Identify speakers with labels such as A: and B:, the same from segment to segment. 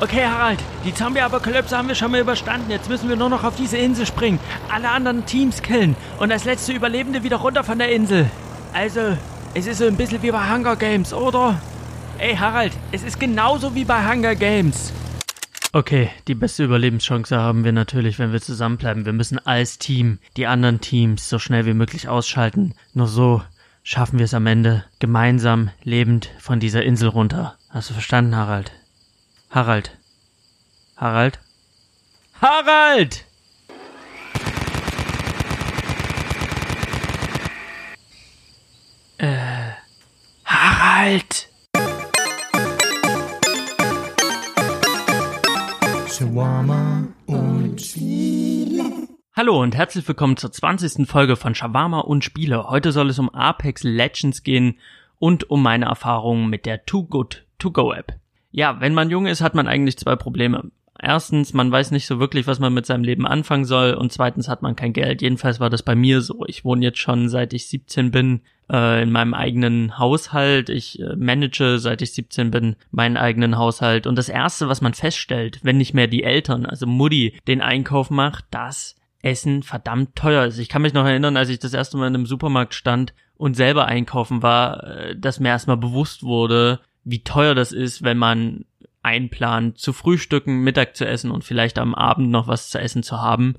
A: Okay, Harald, die Zombie-Apokalypse haben wir schon mal überstanden. Jetzt müssen wir nur noch auf diese Insel springen, alle anderen Teams killen und als letzte Überlebende wieder runter von der Insel. Also, es ist so ein bisschen wie bei Hunger Games, oder? Ey, Harald, es ist genauso wie bei Hunger Games. Okay, die beste Überlebenschance haben wir natürlich, wenn wir zusammenbleiben. Wir müssen als Team die anderen Teams so schnell wie möglich ausschalten. Nur so schaffen wir es am Ende gemeinsam lebend von dieser Insel runter. Hast du verstanden, Harald? Harald. Harald? Harald! Äh. Harald!
B: Shawarma und Spiele.
A: Hallo und herzlich willkommen zur 20. Folge von Shawarma und Spiele. Heute soll es um Apex Legends gehen und um meine Erfahrungen mit der Too Good To Go App. Ja, wenn man jung ist, hat man eigentlich zwei Probleme. Erstens, man weiß nicht so wirklich, was man mit seinem Leben anfangen soll und zweitens hat man kein Geld. Jedenfalls war das bei mir so. Ich wohne jetzt schon seit ich 17 bin äh, in meinem eigenen Haushalt. Ich äh, manage seit ich 17 bin meinen eigenen Haushalt und das erste, was man feststellt, wenn nicht mehr die Eltern, also Mutti, den Einkauf macht, dass Essen verdammt teuer ist. Ich kann mich noch erinnern, als ich das erste Mal in einem Supermarkt stand und selber einkaufen war, äh, dass mir erstmal bewusst wurde, wie teuer das ist, wenn man einplant, zu frühstücken, Mittag zu essen und vielleicht am Abend noch was zu essen zu haben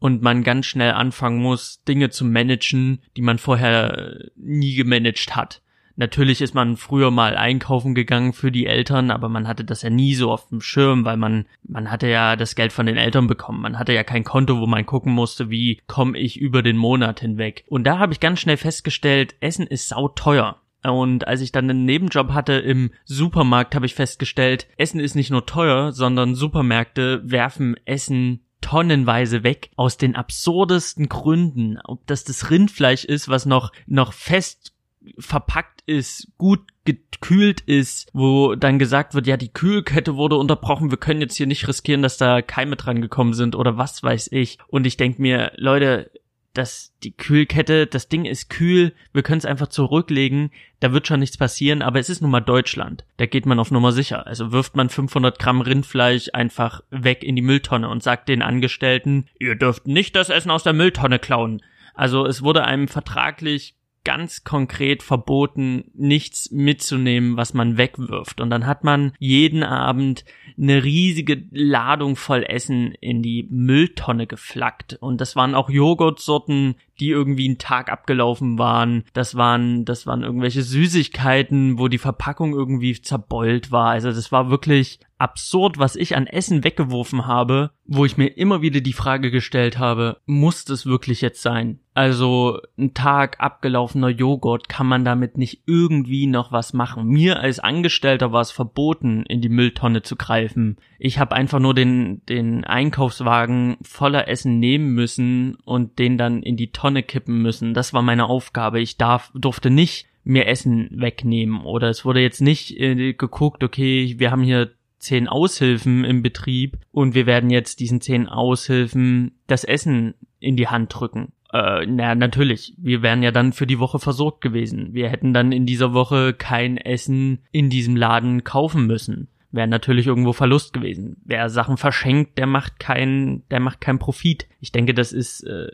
A: und man ganz schnell anfangen muss, Dinge zu managen, die man vorher nie gemanagt hat. Natürlich ist man früher mal einkaufen gegangen für die Eltern, aber man hatte das ja nie so auf dem Schirm, weil man, man hatte ja das Geld von den Eltern bekommen. Man hatte ja kein Konto, wo man gucken musste, wie komme ich über den Monat hinweg. Und da habe ich ganz schnell festgestellt, Essen ist sauteuer. Und als ich dann einen Nebenjob hatte im Supermarkt, habe ich festgestellt, Essen ist nicht nur teuer, sondern Supermärkte werfen Essen tonnenweise weg aus den absurdesten Gründen. Ob das das Rindfleisch ist, was noch noch fest verpackt ist, gut gekühlt ist, wo dann gesagt wird, ja, die Kühlkette wurde unterbrochen, wir können jetzt hier nicht riskieren, dass da Keime dran gekommen sind oder was weiß ich. Und ich denk mir, Leute, dass die Kühlkette, das Ding ist kühl, wir können es einfach zurücklegen, da wird schon nichts passieren, aber es ist nun mal Deutschland. Da geht man auf Nummer sicher. Also wirft man 500 Gramm Rindfleisch einfach weg in die Mülltonne und sagt den Angestellten, ihr dürft nicht das Essen aus der Mülltonne klauen. Also es wurde einem vertraglich ganz konkret verboten, nichts mitzunehmen, was man wegwirft. Und dann hat man jeden Abend eine riesige Ladung voll Essen in die Mülltonne geflackt. Und das waren auch Joghurtsorten, die irgendwie einen Tag abgelaufen waren. Das waren, das waren irgendwelche Süßigkeiten, wo die Verpackung irgendwie zerbeult war. Also das war wirklich absurd, was ich an Essen weggeworfen habe, wo ich mir immer wieder die Frage gestellt habe, muss das wirklich jetzt sein? Also ein Tag abgelaufener Joghurt, kann man damit nicht irgendwie noch was machen? Mir als Angestellter war es verboten, in die Mülltonne zu greifen. Ich habe einfach nur den, den Einkaufswagen voller Essen nehmen müssen und den dann in die Tonne kippen müssen. Das war meine Aufgabe. Ich darf, durfte nicht mir Essen wegnehmen oder es wurde jetzt nicht äh, geguckt, okay, wir haben hier zehn Aushilfen im Betrieb und wir werden jetzt diesen zehn Aushilfen das Essen in die Hand drücken. Äh, na, natürlich. Wir wären ja dann für die Woche versorgt gewesen. Wir hätten dann in dieser Woche kein Essen in diesem Laden kaufen müssen. Wäre natürlich irgendwo Verlust gewesen. Wer Sachen verschenkt, der macht keinen, der macht keinen Profit. Ich denke, das ist äh,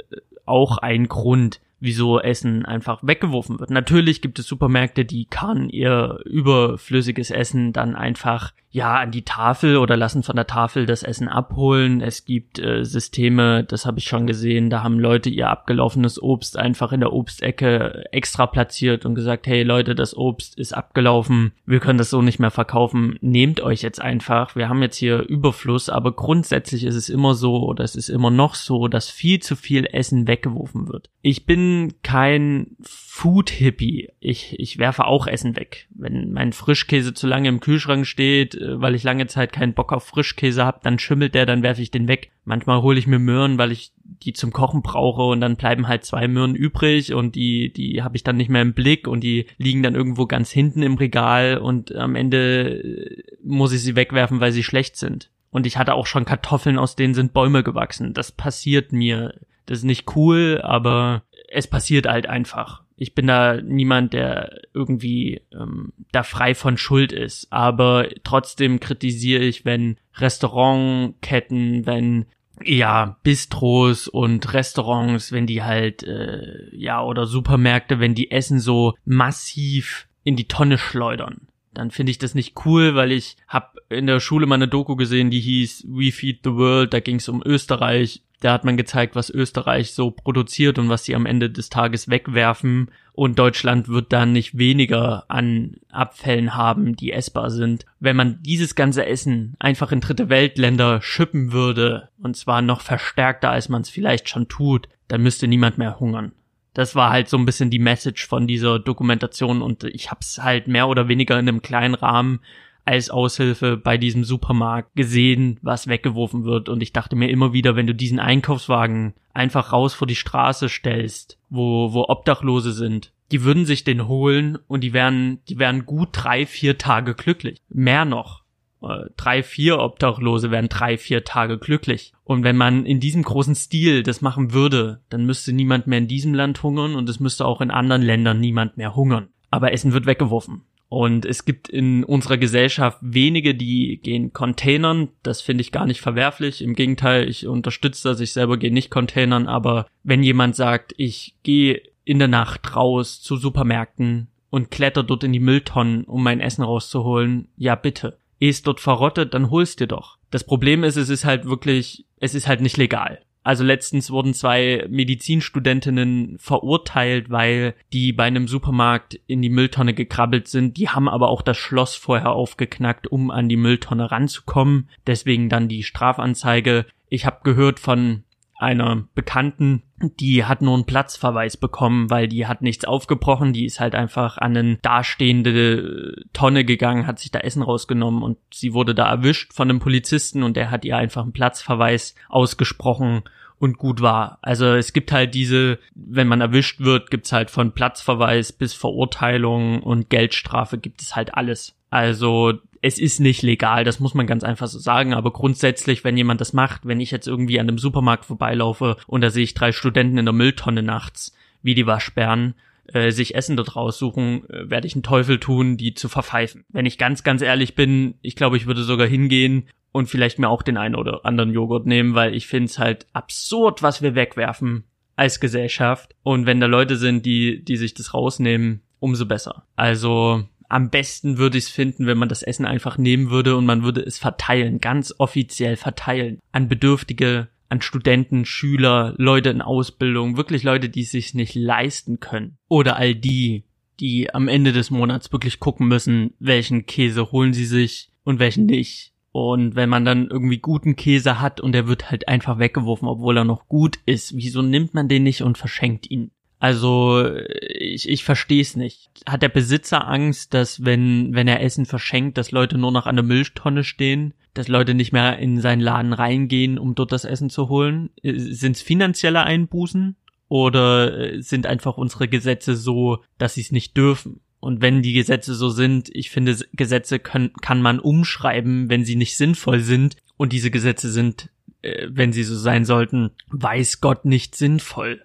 A: auch ein Grund, wieso Essen einfach weggeworfen wird. Natürlich gibt es Supermärkte, die kann ihr überflüssiges Essen dann einfach ja an die Tafel oder lassen von der Tafel das Essen abholen. Es gibt äh, Systeme, das habe ich schon gesehen, da haben Leute ihr abgelaufenes Obst einfach in der Obstecke extra platziert und gesagt, hey Leute, das Obst ist abgelaufen, wir können das so nicht mehr verkaufen, nehmt euch jetzt einfach, wir haben jetzt hier Überfluss, aber grundsätzlich ist es immer so oder es ist immer noch so, dass viel zu viel Essen weggeworfen wird. Ich bin kein Food-Hippie. Ich, ich werfe auch Essen weg. Wenn mein Frischkäse zu lange im Kühlschrank steht, äh, weil ich lange Zeit keinen Bock auf Frischkäse habe, dann schimmelt der, dann werfe ich den weg. Manchmal hole ich mir Möhren, weil ich die zum Kochen brauche und dann bleiben halt zwei Möhren übrig und die, die habe ich dann nicht mehr im Blick und die liegen dann irgendwo ganz hinten im Regal und am Ende äh, muss ich sie wegwerfen, weil sie schlecht sind. Und ich hatte auch schon Kartoffeln, aus denen sind Bäume gewachsen. Das passiert mir. Das ist nicht cool, aber es passiert halt einfach. Ich bin da niemand, der irgendwie ähm, da frei von Schuld ist. Aber trotzdem kritisiere ich, wenn Restaurantketten, wenn ja, Bistros und Restaurants, wenn die halt, äh, ja, oder Supermärkte, wenn die Essen so massiv in die Tonne schleudern dann finde ich das nicht cool, weil ich habe in der Schule mal eine Doku gesehen, die hieß We Feed the World, da ging es um Österreich. Da hat man gezeigt, was Österreich so produziert und was sie am Ende des Tages wegwerfen. Und Deutschland wird dann nicht weniger an Abfällen haben, die essbar sind. Wenn man dieses ganze Essen einfach in dritte Weltländer schippen würde, und zwar noch verstärkter, als man es vielleicht schon tut, dann müsste niemand mehr hungern. Das war halt so ein bisschen die Message von dieser Dokumentation und ich habe es halt mehr oder weniger in einem kleinen Rahmen als Aushilfe bei diesem Supermarkt gesehen, was weggeworfen wird. Und ich dachte mir immer wieder, wenn du diesen Einkaufswagen einfach raus vor die Straße stellst, wo, wo Obdachlose sind, die würden sich den holen und die wären, die wären gut drei, vier Tage glücklich. Mehr noch. Äh, drei, vier Obdachlose wären drei, vier Tage glücklich. Und wenn man in diesem großen Stil das machen würde, dann müsste niemand mehr in diesem Land hungern und es müsste auch in anderen Ländern niemand mehr hungern. Aber Essen wird weggeworfen. Und es gibt in unserer Gesellschaft wenige, die gehen Containern. Das finde ich gar nicht verwerflich. Im Gegenteil, ich unterstütze das. Ich selber gehe nicht Containern. Aber wenn jemand sagt, ich gehe in der Nacht raus zu Supermärkten und kletter dort in die Mülltonnen, um mein Essen rauszuholen, ja bitte es dort verrottet, dann holst dir doch. Das Problem ist, es ist halt wirklich, es ist halt nicht legal. Also letztens wurden zwei Medizinstudentinnen verurteilt, weil die bei einem Supermarkt in die Mülltonne gekrabbelt sind. Die haben aber auch das Schloss vorher aufgeknackt, um an die Mülltonne ranzukommen. Deswegen dann die Strafanzeige. Ich habe gehört von einer Bekannten, die hat nur einen Platzverweis bekommen, weil die hat nichts aufgebrochen, die ist halt einfach an eine dastehende Tonne gegangen, hat sich da Essen rausgenommen und sie wurde da erwischt von einem Polizisten und der hat ihr einfach einen Platzverweis ausgesprochen und gut war. Also es gibt halt diese, wenn man erwischt wird, gibt's halt von Platzverweis bis Verurteilung und Geldstrafe gibt es halt alles. Also es ist nicht legal, das muss man ganz einfach so sagen, aber grundsätzlich, wenn jemand das macht, wenn ich jetzt irgendwie an einem Supermarkt vorbeilaufe und da sehe ich drei Studenten in der Mülltonne nachts, wie die Waschbären, äh, sich Essen dort raussuchen, äh, werde ich einen Teufel tun, die zu verpfeifen. Wenn ich ganz, ganz ehrlich bin, ich glaube, ich würde sogar hingehen und vielleicht mir auch den einen oder anderen Joghurt nehmen, weil ich finde es halt absurd, was wir wegwerfen als Gesellschaft. Und wenn da Leute sind, die, die sich das rausnehmen, umso besser. Also am besten würde ich es finden, wenn man das Essen einfach nehmen würde und man würde es verteilen, ganz offiziell verteilen an Bedürftige, an Studenten, Schüler, Leute in Ausbildung, wirklich Leute, die es sich nicht leisten können. Oder all die, die am Ende des Monats wirklich gucken müssen, welchen Käse holen sie sich und welchen nicht. Und wenn man dann irgendwie guten Käse hat und der wird halt einfach weggeworfen, obwohl er noch gut ist, wieso nimmt man den nicht und verschenkt ihn? Also ich, ich verstehe es nicht. Hat der Besitzer Angst, dass wenn, wenn er Essen verschenkt, dass Leute nur noch an der Mülltonne stehen, dass Leute nicht mehr in seinen Laden reingehen, um dort das Essen zu holen? Sind es finanzielle Einbußen oder sind einfach unsere Gesetze so, dass sie es nicht dürfen? Und wenn die Gesetze so sind, ich finde, Gesetze können, kann man umschreiben, wenn sie nicht sinnvoll sind. Und diese Gesetze sind, äh, wenn sie so sein sollten, weiß Gott nicht sinnvoll.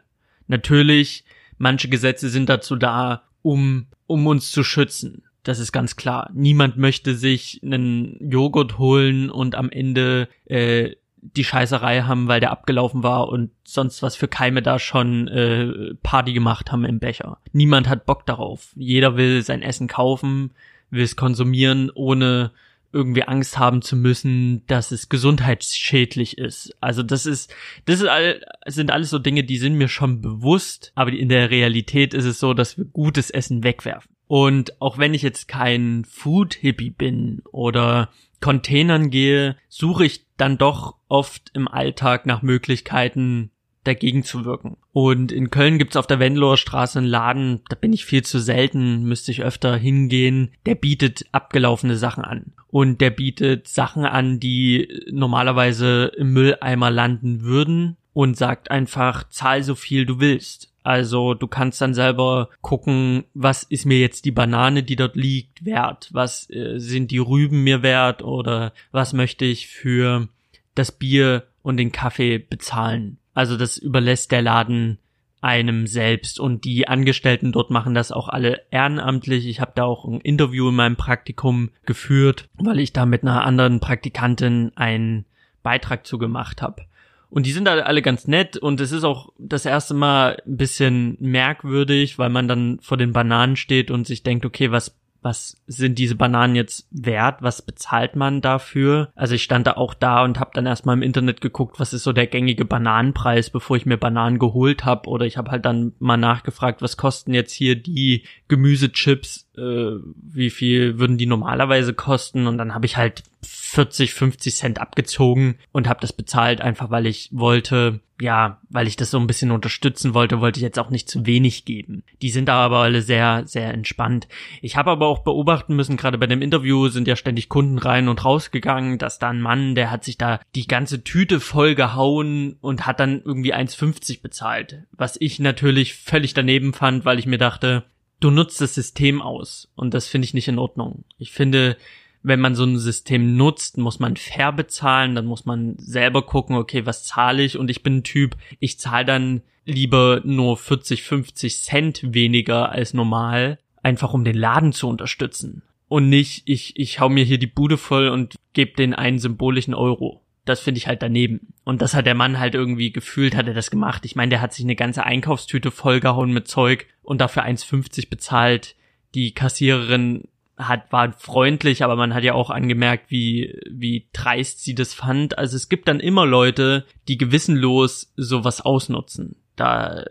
A: Natürlich manche Gesetze sind dazu da, um, um uns zu schützen. Das ist ganz klar. Niemand möchte sich einen Joghurt holen und am Ende äh, die Scheißerei haben, weil der abgelaufen war und sonst was für Keime da schon äh, Party gemacht haben im Becher. Niemand hat Bock darauf. Jeder will sein Essen kaufen, will es konsumieren, ohne irgendwie Angst haben zu müssen, dass es gesundheitsschädlich ist. Also das ist, das ist all, sind alles so Dinge, die sind mir schon bewusst, aber in der Realität ist es so, dass wir gutes Essen wegwerfen. Und auch wenn ich jetzt kein Food-Hippie bin oder Containern gehe, suche ich dann doch oft im Alltag nach Möglichkeiten, dagegen zu wirken. Und in Köln gibt's auf der Wendloher Straße einen Laden, da bin ich viel zu selten, müsste ich öfter hingehen. Der bietet abgelaufene Sachen an. Und der bietet Sachen an, die normalerweise im Mülleimer landen würden und sagt einfach, zahl so viel du willst. Also du kannst dann selber gucken, was ist mir jetzt die Banane, die dort liegt, wert? Was äh, sind die Rüben mir wert? Oder was möchte ich für das Bier und den Kaffee bezahlen? Also das überlässt der Laden einem selbst und die Angestellten dort machen das auch alle ehrenamtlich. Ich habe da auch ein Interview in meinem Praktikum geführt, weil ich da mit einer anderen Praktikantin einen Beitrag zu gemacht habe. Und die sind da alle ganz nett und es ist auch das erste Mal ein bisschen merkwürdig, weil man dann vor den Bananen steht und sich denkt, okay, was was sind diese Bananen jetzt wert? Was bezahlt man dafür? Also ich stand da auch da und habe dann erstmal im Internet geguckt, was ist so der gängige Bananenpreis, bevor ich mir Bananen geholt habe. Oder ich habe halt dann mal nachgefragt, was kosten jetzt hier die Gemüsechips? Äh, wie viel würden die normalerweise kosten? Und dann habe ich halt 40, 50 Cent abgezogen und habe das bezahlt, einfach weil ich wollte, ja, weil ich das so ein bisschen unterstützen wollte, wollte ich jetzt auch nicht zu wenig geben. Die sind da aber alle sehr, sehr entspannt. Ich habe aber auch beobachten müssen, gerade bei dem Interview sind ja ständig Kunden rein und rausgegangen, dass da ein Mann, der hat sich da die ganze Tüte voll gehauen und hat dann irgendwie 1,50 bezahlt. Was ich natürlich völlig daneben fand, weil ich mir dachte, du nutzt das System aus und das finde ich nicht in Ordnung. Ich finde, wenn man so ein System nutzt, muss man fair bezahlen, dann muss man selber gucken, okay, was zahle ich? Und ich bin ein Typ, ich zahle dann lieber nur 40, 50 Cent weniger als normal, einfach um den Laden zu unterstützen. Und nicht, ich, ich hau mir hier die Bude voll und gebe den einen symbolischen Euro. Das finde ich halt daneben. Und das hat der Mann halt irgendwie gefühlt, hat er das gemacht. Ich meine, der hat sich eine ganze Einkaufstüte vollgehauen mit Zeug und dafür 1,50 bezahlt. Die Kassiererin hat, war freundlich, aber man hat ja auch angemerkt, wie, wie dreist sie das fand. Also es gibt dann immer Leute, die gewissenlos sowas ausnutzen. Da,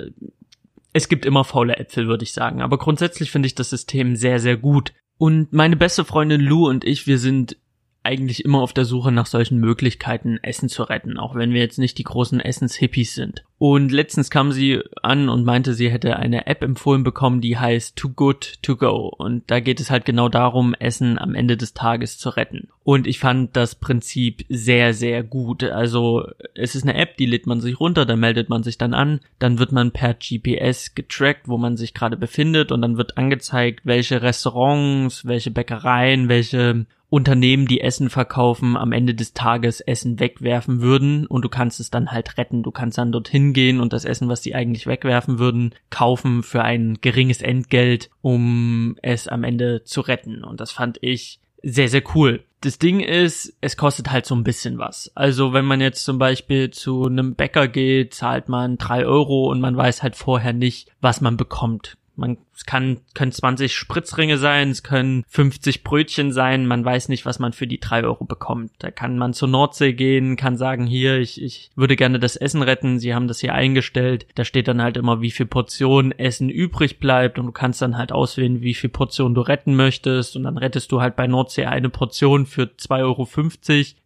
A: es gibt immer faule Äpfel, würde ich sagen. Aber grundsätzlich finde ich das System sehr, sehr gut. Und meine beste Freundin Lou und ich, wir sind eigentlich immer auf der Suche nach solchen Möglichkeiten, Essen zu retten, auch wenn wir jetzt nicht die großen Essenshippies sind. Und letztens kam sie an und meinte, sie hätte eine App empfohlen bekommen, die heißt Too Good To Go. Und da geht es halt genau darum, Essen am Ende des Tages zu retten. Und ich fand das Prinzip sehr, sehr gut. Also es ist eine App, die lädt man sich runter, dann meldet man sich dann an, dann wird man per GPS getrackt, wo man sich gerade befindet und dann wird angezeigt, welche Restaurants, welche Bäckereien, welche Unternehmen, die Essen verkaufen, am Ende des Tages Essen wegwerfen würden und du kannst es dann halt retten. Du kannst dann dorthin gehen und das Essen, was sie eigentlich wegwerfen würden, kaufen für ein geringes Entgelt, um es am Ende zu retten. Und das fand ich sehr, sehr cool. Das Ding ist, es kostet halt so ein bisschen was. Also wenn man jetzt zum Beispiel zu einem Bäcker geht, zahlt man drei Euro und man weiß halt vorher nicht, was man bekommt. Man, es kann, können 20 Spritzringe sein, es können 50 Brötchen sein, man weiß nicht, was man für die drei Euro bekommt. Da kann man zur Nordsee gehen, kann sagen, hier, ich, ich würde gerne das Essen retten, sie haben das hier eingestellt. Da steht dann halt immer, wie viel Portion Essen übrig bleibt und du kannst dann halt auswählen, wie viel Portion du retten möchtest und dann rettest du halt bei Nordsee eine Portion für 2,50 Euro.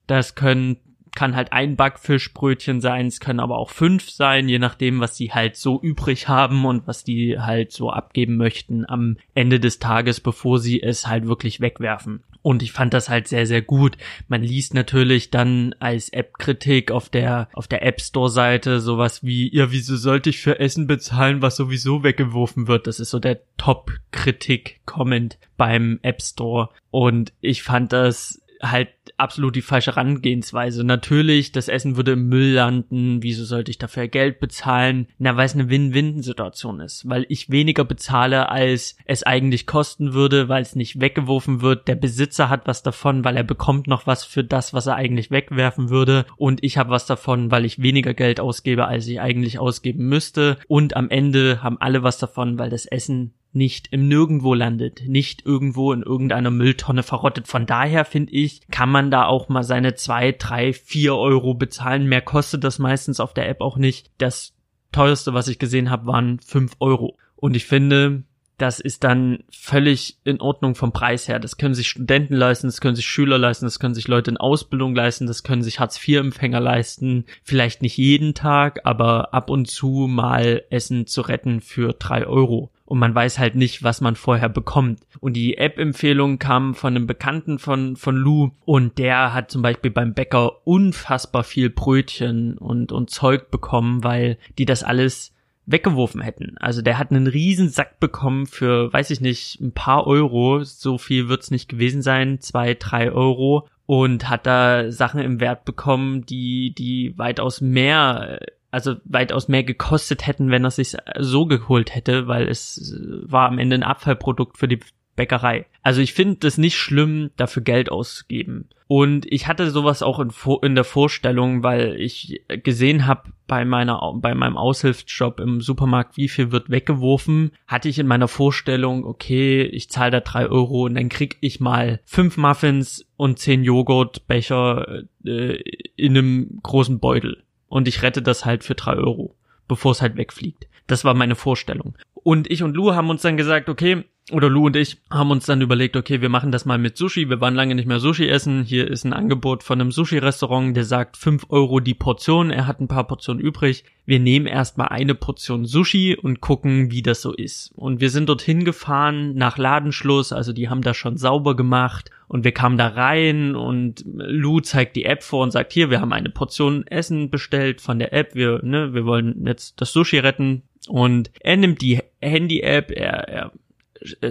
A: Das können kann halt ein Backfischbrötchen sein, es können aber auch fünf sein, je nachdem, was sie halt so übrig haben und was die halt so abgeben möchten am Ende des Tages, bevor sie es halt wirklich wegwerfen. Und ich fand das halt sehr, sehr gut. Man liest natürlich dann als App-Kritik auf der, auf der App Store-Seite sowas wie, ja, wieso sollte ich für Essen bezahlen, was sowieso weggeworfen wird? Das ist so der Top-Kritik-Comment beim App Store. Und ich fand das halt absolut die falsche Herangehensweise. Natürlich, das Essen würde im Müll landen. Wieso sollte ich dafür Geld bezahlen? Na, weil es eine Win-Win-Situation ist. Weil ich weniger bezahle, als es eigentlich kosten würde, weil es nicht weggeworfen wird. Der Besitzer hat was davon, weil er bekommt noch was für das, was er eigentlich wegwerfen würde. Und ich habe was davon, weil ich weniger Geld ausgebe, als ich eigentlich ausgeben müsste. Und am Ende haben alle was davon, weil das Essen nicht im Nirgendwo landet, nicht irgendwo in irgendeiner Mülltonne verrottet. Von daher finde ich, kann man da auch mal seine zwei, drei, vier Euro bezahlen. Mehr kostet das meistens auf der App auch nicht. Das teuerste, was ich gesehen habe, waren fünf Euro. Und ich finde, das ist dann völlig in Ordnung vom Preis her. Das können sich Studenten leisten, das können sich Schüler leisten, das können sich Leute in Ausbildung leisten, das können sich Hartz-IV-Empfänger leisten. Vielleicht nicht jeden Tag, aber ab und zu mal Essen zu retten für drei Euro und man weiß halt nicht, was man vorher bekommt. Und die App-Empfehlung kam von einem Bekannten von, von Lou und der hat zum Beispiel beim Bäcker unfassbar viel Brötchen und, und Zeug bekommen, weil die das alles weggeworfen hätten. Also der hat einen riesen Sack bekommen für, weiß ich nicht, ein paar Euro. So viel wird's nicht gewesen sein, zwei, drei Euro und hat da Sachen im Wert bekommen, die, die weitaus mehr also weitaus mehr gekostet hätten, wenn er sich so geholt hätte, weil es war am Ende ein Abfallprodukt für die Bäckerei. Also ich finde das nicht schlimm, dafür Geld auszugeben. Und ich hatte sowas auch in, in der Vorstellung, weil ich gesehen habe bei meiner bei meinem Aushilfsjob im Supermarkt, wie viel wird weggeworfen, hatte ich in meiner Vorstellung, okay, ich zahle da drei Euro und dann krieg ich mal fünf Muffins und zehn Joghurtbecher äh, in einem großen Beutel. Und ich rette das halt für drei Euro, bevor es halt wegfliegt. Das war meine Vorstellung. Und ich und Lou haben uns dann gesagt, okay, oder Lou und ich haben uns dann überlegt, okay, wir machen das mal mit Sushi. Wir waren lange nicht mehr Sushi essen. Hier ist ein Angebot von einem Sushi-Restaurant, der sagt fünf Euro die Portion. Er hat ein paar Portionen übrig. Wir nehmen erstmal eine Portion Sushi und gucken, wie das so ist. Und wir sind dorthin gefahren nach Ladenschluss. Also die haben das schon sauber gemacht. Und wir kamen da rein und Lou zeigt die App vor und sagt, hier, wir haben eine Portion Essen bestellt von der App. Wir, ne, wir wollen jetzt das Sushi retten. Und er nimmt die Handy-App, er, er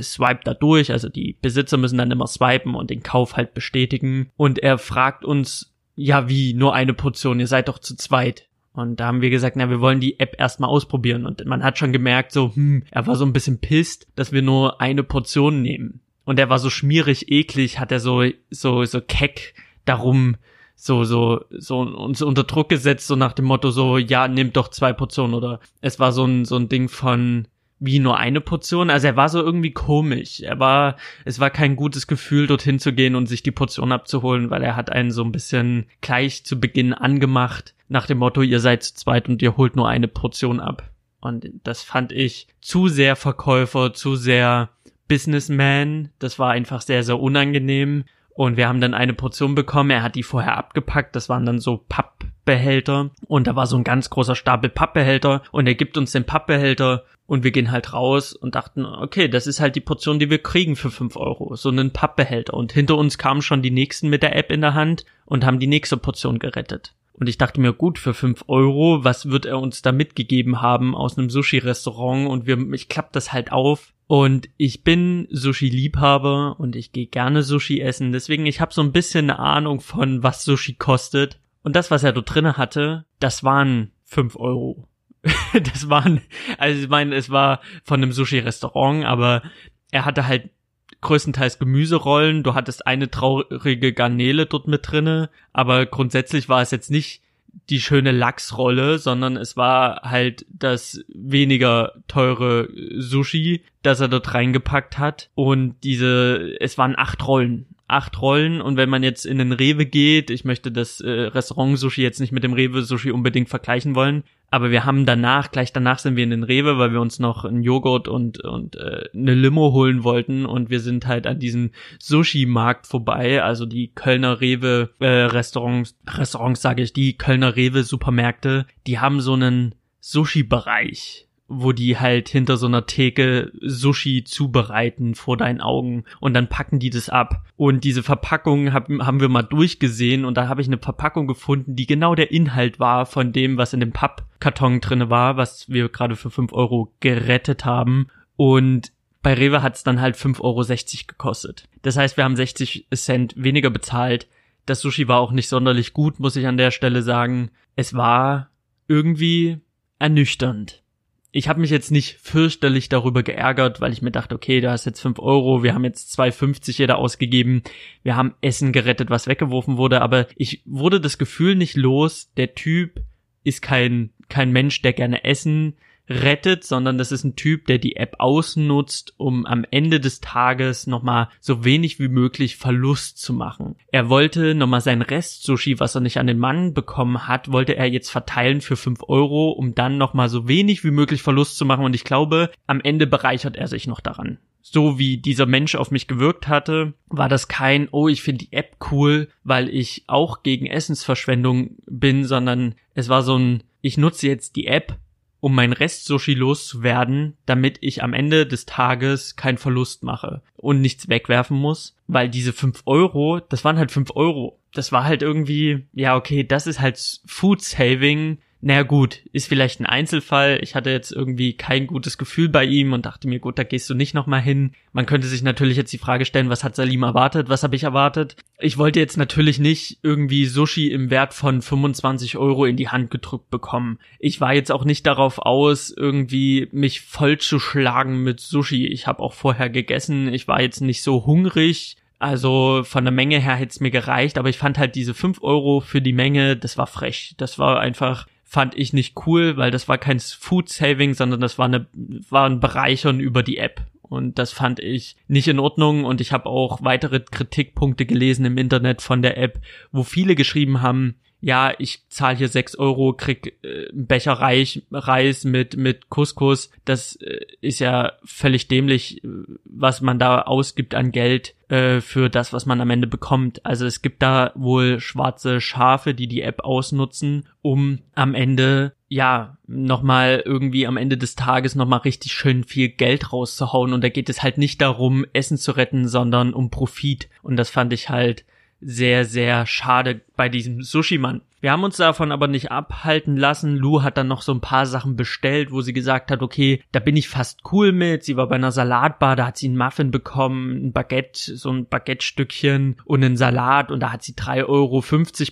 A: swipe da durch, also die Besitzer müssen dann immer swipen und den Kauf halt bestätigen. Und er fragt uns, ja wie, nur eine Portion, ihr seid doch zu zweit. Und da haben wir gesagt, na, wir wollen die App erstmal ausprobieren. Und man hat schon gemerkt, so, hm, er war so ein bisschen pisst, dass wir nur eine Portion nehmen. Und er war so schmierig, eklig, hat er so, so, so keck darum so, so, so uns unter Druck gesetzt, so nach dem Motto so, ja, nehmt doch zwei Portionen oder es war so ein, so ein Ding von, wie nur eine Portion. Also er war so irgendwie komisch. Er war, es war kein gutes Gefühl, dorthin zu gehen und sich die Portion abzuholen, weil er hat einen so ein bisschen gleich zu Beginn angemacht, nach dem Motto, ihr seid zu zweit und ihr holt nur eine Portion ab. Und das fand ich zu sehr Verkäufer, zu sehr Businessman. Das war einfach sehr, sehr unangenehm. Und wir haben dann eine Portion bekommen. Er hat die vorher abgepackt. Das waren dann so Pappbehälter. Und da war so ein ganz großer Stapel Pappbehälter. Und er gibt uns den Pappbehälter und wir gehen halt raus und dachten, okay, das ist halt die Portion, die wir kriegen für fünf Euro. So einen Pappbehälter. Und hinter uns kamen schon die nächsten mit der App in der Hand und haben die nächste Portion gerettet. Und ich dachte mir, gut, für fünf Euro, was wird er uns da mitgegeben haben aus einem Sushi-Restaurant? Und wir, ich klapp das halt auf. Und ich bin Sushi-Liebhaber und ich gehe gerne Sushi essen. Deswegen, ich habe so ein bisschen eine Ahnung von, was Sushi kostet. Und das, was er dort drinnen hatte, das waren fünf Euro. das waren, also ich meine, es war von einem Sushi-Restaurant, aber er hatte halt größtenteils Gemüserollen. Du hattest eine traurige Garnele dort mit drinne, aber grundsätzlich war es jetzt nicht die schöne Lachsrolle, sondern es war halt das weniger teure Sushi, das er dort reingepackt hat. Und diese, es waren acht Rollen acht Rollen und wenn man jetzt in den Rewe geht, ich möchte das äh, Restaurant Sushi jetzt nicht mit dem Rewe Sushi unbedingt vergleichen wollen, aber wir haben danach, gleich danach sind wir in den Rewe, weil wir uns noch einen Joghurt und und äh, eine Limo holen wollten und wir sind halt an diesem Sushi Markt vorbei, also die Kölner Rewe äh, Restaurants Restaurants sage ich, die Kölner Rewe Supermärkte, die haben so einen Sushi Bereich wo die halt hinter so einer Theke Sushi zubereiten vor deinen Augen und dann packen die das ab. Und diese Verpackung hab, haben wir mal durchgesehen und da habe ich eine Verpackung gefunden, die genau der Inhalt war von dem, was in dem Pappkarton drinne war, was wir gerade für fünf Euro gerettet haben. Und bei Rewe hat es dann halt fünf Euro gekostet. Das heißt, wir haben 60 Cent weniger bezahlt. Das Sushi war auch nicht sonderlich gut, muss ich an der Stelle sagen. Es war irgendwie ernüchternd ich habe mich jetzt nicht fürchterlich darüber geärgert, weil ich mir dachte, okay, da hast jetzt fünf Euro, wir haben jetzt 2,50 jeder ausgegeben, wir haben Essen gerettet, was weggeworfen wurde, aber ich wurde das Gefühl nicht los, der Typ ist kein, kein Mensch, der gerne Essen rettet, sondern das ist ein Typ, der die App ausnutzt, um am Ende des Tages nochmal so wenig wie möglich Verlust zu machen. Er wollte nochmal sein Rest-Sushi, was er nicht an den Mann bekommen hat, wollte er jetzt verteilen für fünf Euro, um dann nochmal so wenig wie möglich Verlust zu machen. Und ich glaube, am Ende bereichert er sich noch daran so wie dieser Mensch auf mich gewirkt hatte, war das kein, oh, ich finde die App cool, weil ich auch gegen Essensverschwendung bin, sondern es war so ein, ich nutze jetzt die App, um mein Rest-Sushi loszuwerden, damit ich am Ende des Tages keinen Verlust mache und nichts wegwerfen muss, weil diese fünf Euro, das waren halt fünf Euro. Das war halt irgendwie, ja, okay, das ist halt Food Saving naja gut, ist vielleicht ein Einzelfall. Ich hatte jetzt irgendwie kein gutes Gefühl bei ihm und dachte mir, gut, da gehst du nicht nochmal hin. Man könnte sich natürlich jetzt die Frage stellen, was hat Salim erwartet, was habe ich erwartet? Ich wollte jetzt natürlich nicht irgendwie Sushi im Wert von 25 Euro in die Hand gedrückt bekommen. Ich war jetzt auch nicht darauf aus, irgendwie mich voll zu schlagen mit Sushi. Ich habe auch vorher gegessen. Ich war jetzt nicht so hungrig. Also von der Menge her hätte es mir gereicht, aber ich fand halt diese 5 Euro für die Menge, das war frech. Das war einfach fand ich nicht cool, weil das war kein Food Saving, sondern das war eine war ein Bereichern über die App. Und das fand ich nicht in Ordnung. Und ich habe auch weitere Kritikpunkte gelesen im Internet von der App, wo viele geschrieben haben, ja, ich zahle hier sechs Euro, krieg äh, einen Becher Reich, Reis mit, mit Couscous. Das äh, ist ja völlig dämlich, was man da ausgibt an Geld äh, für das, was man am Ende bekommt. Also es gibt da wohl schwarze Schafe, die die App ausnutzen, um am Ende ja, nochmal irgendwie am Ende des Tages nochmal richtig schön viel Geld rauszuhauen. Und da geht es halt nicht darum, Essen zu retten, sondern um Profit. Und das fand ich halt sehr, sehr schade bei diesem Sushi-Mann. Wir haben uns davon aber nicht abhalten lassen. Lou hat dann noch so ein paar Sachen bestellt, wo sie gesagt hat, okay, da bin ich fast cool mit. Sie war bei einer Salatbar, da hat sie einen Muffin bekommen, ein Baguette, so ein Baguette-Stückchen und einen Salat und da hat sie 3,50 Euro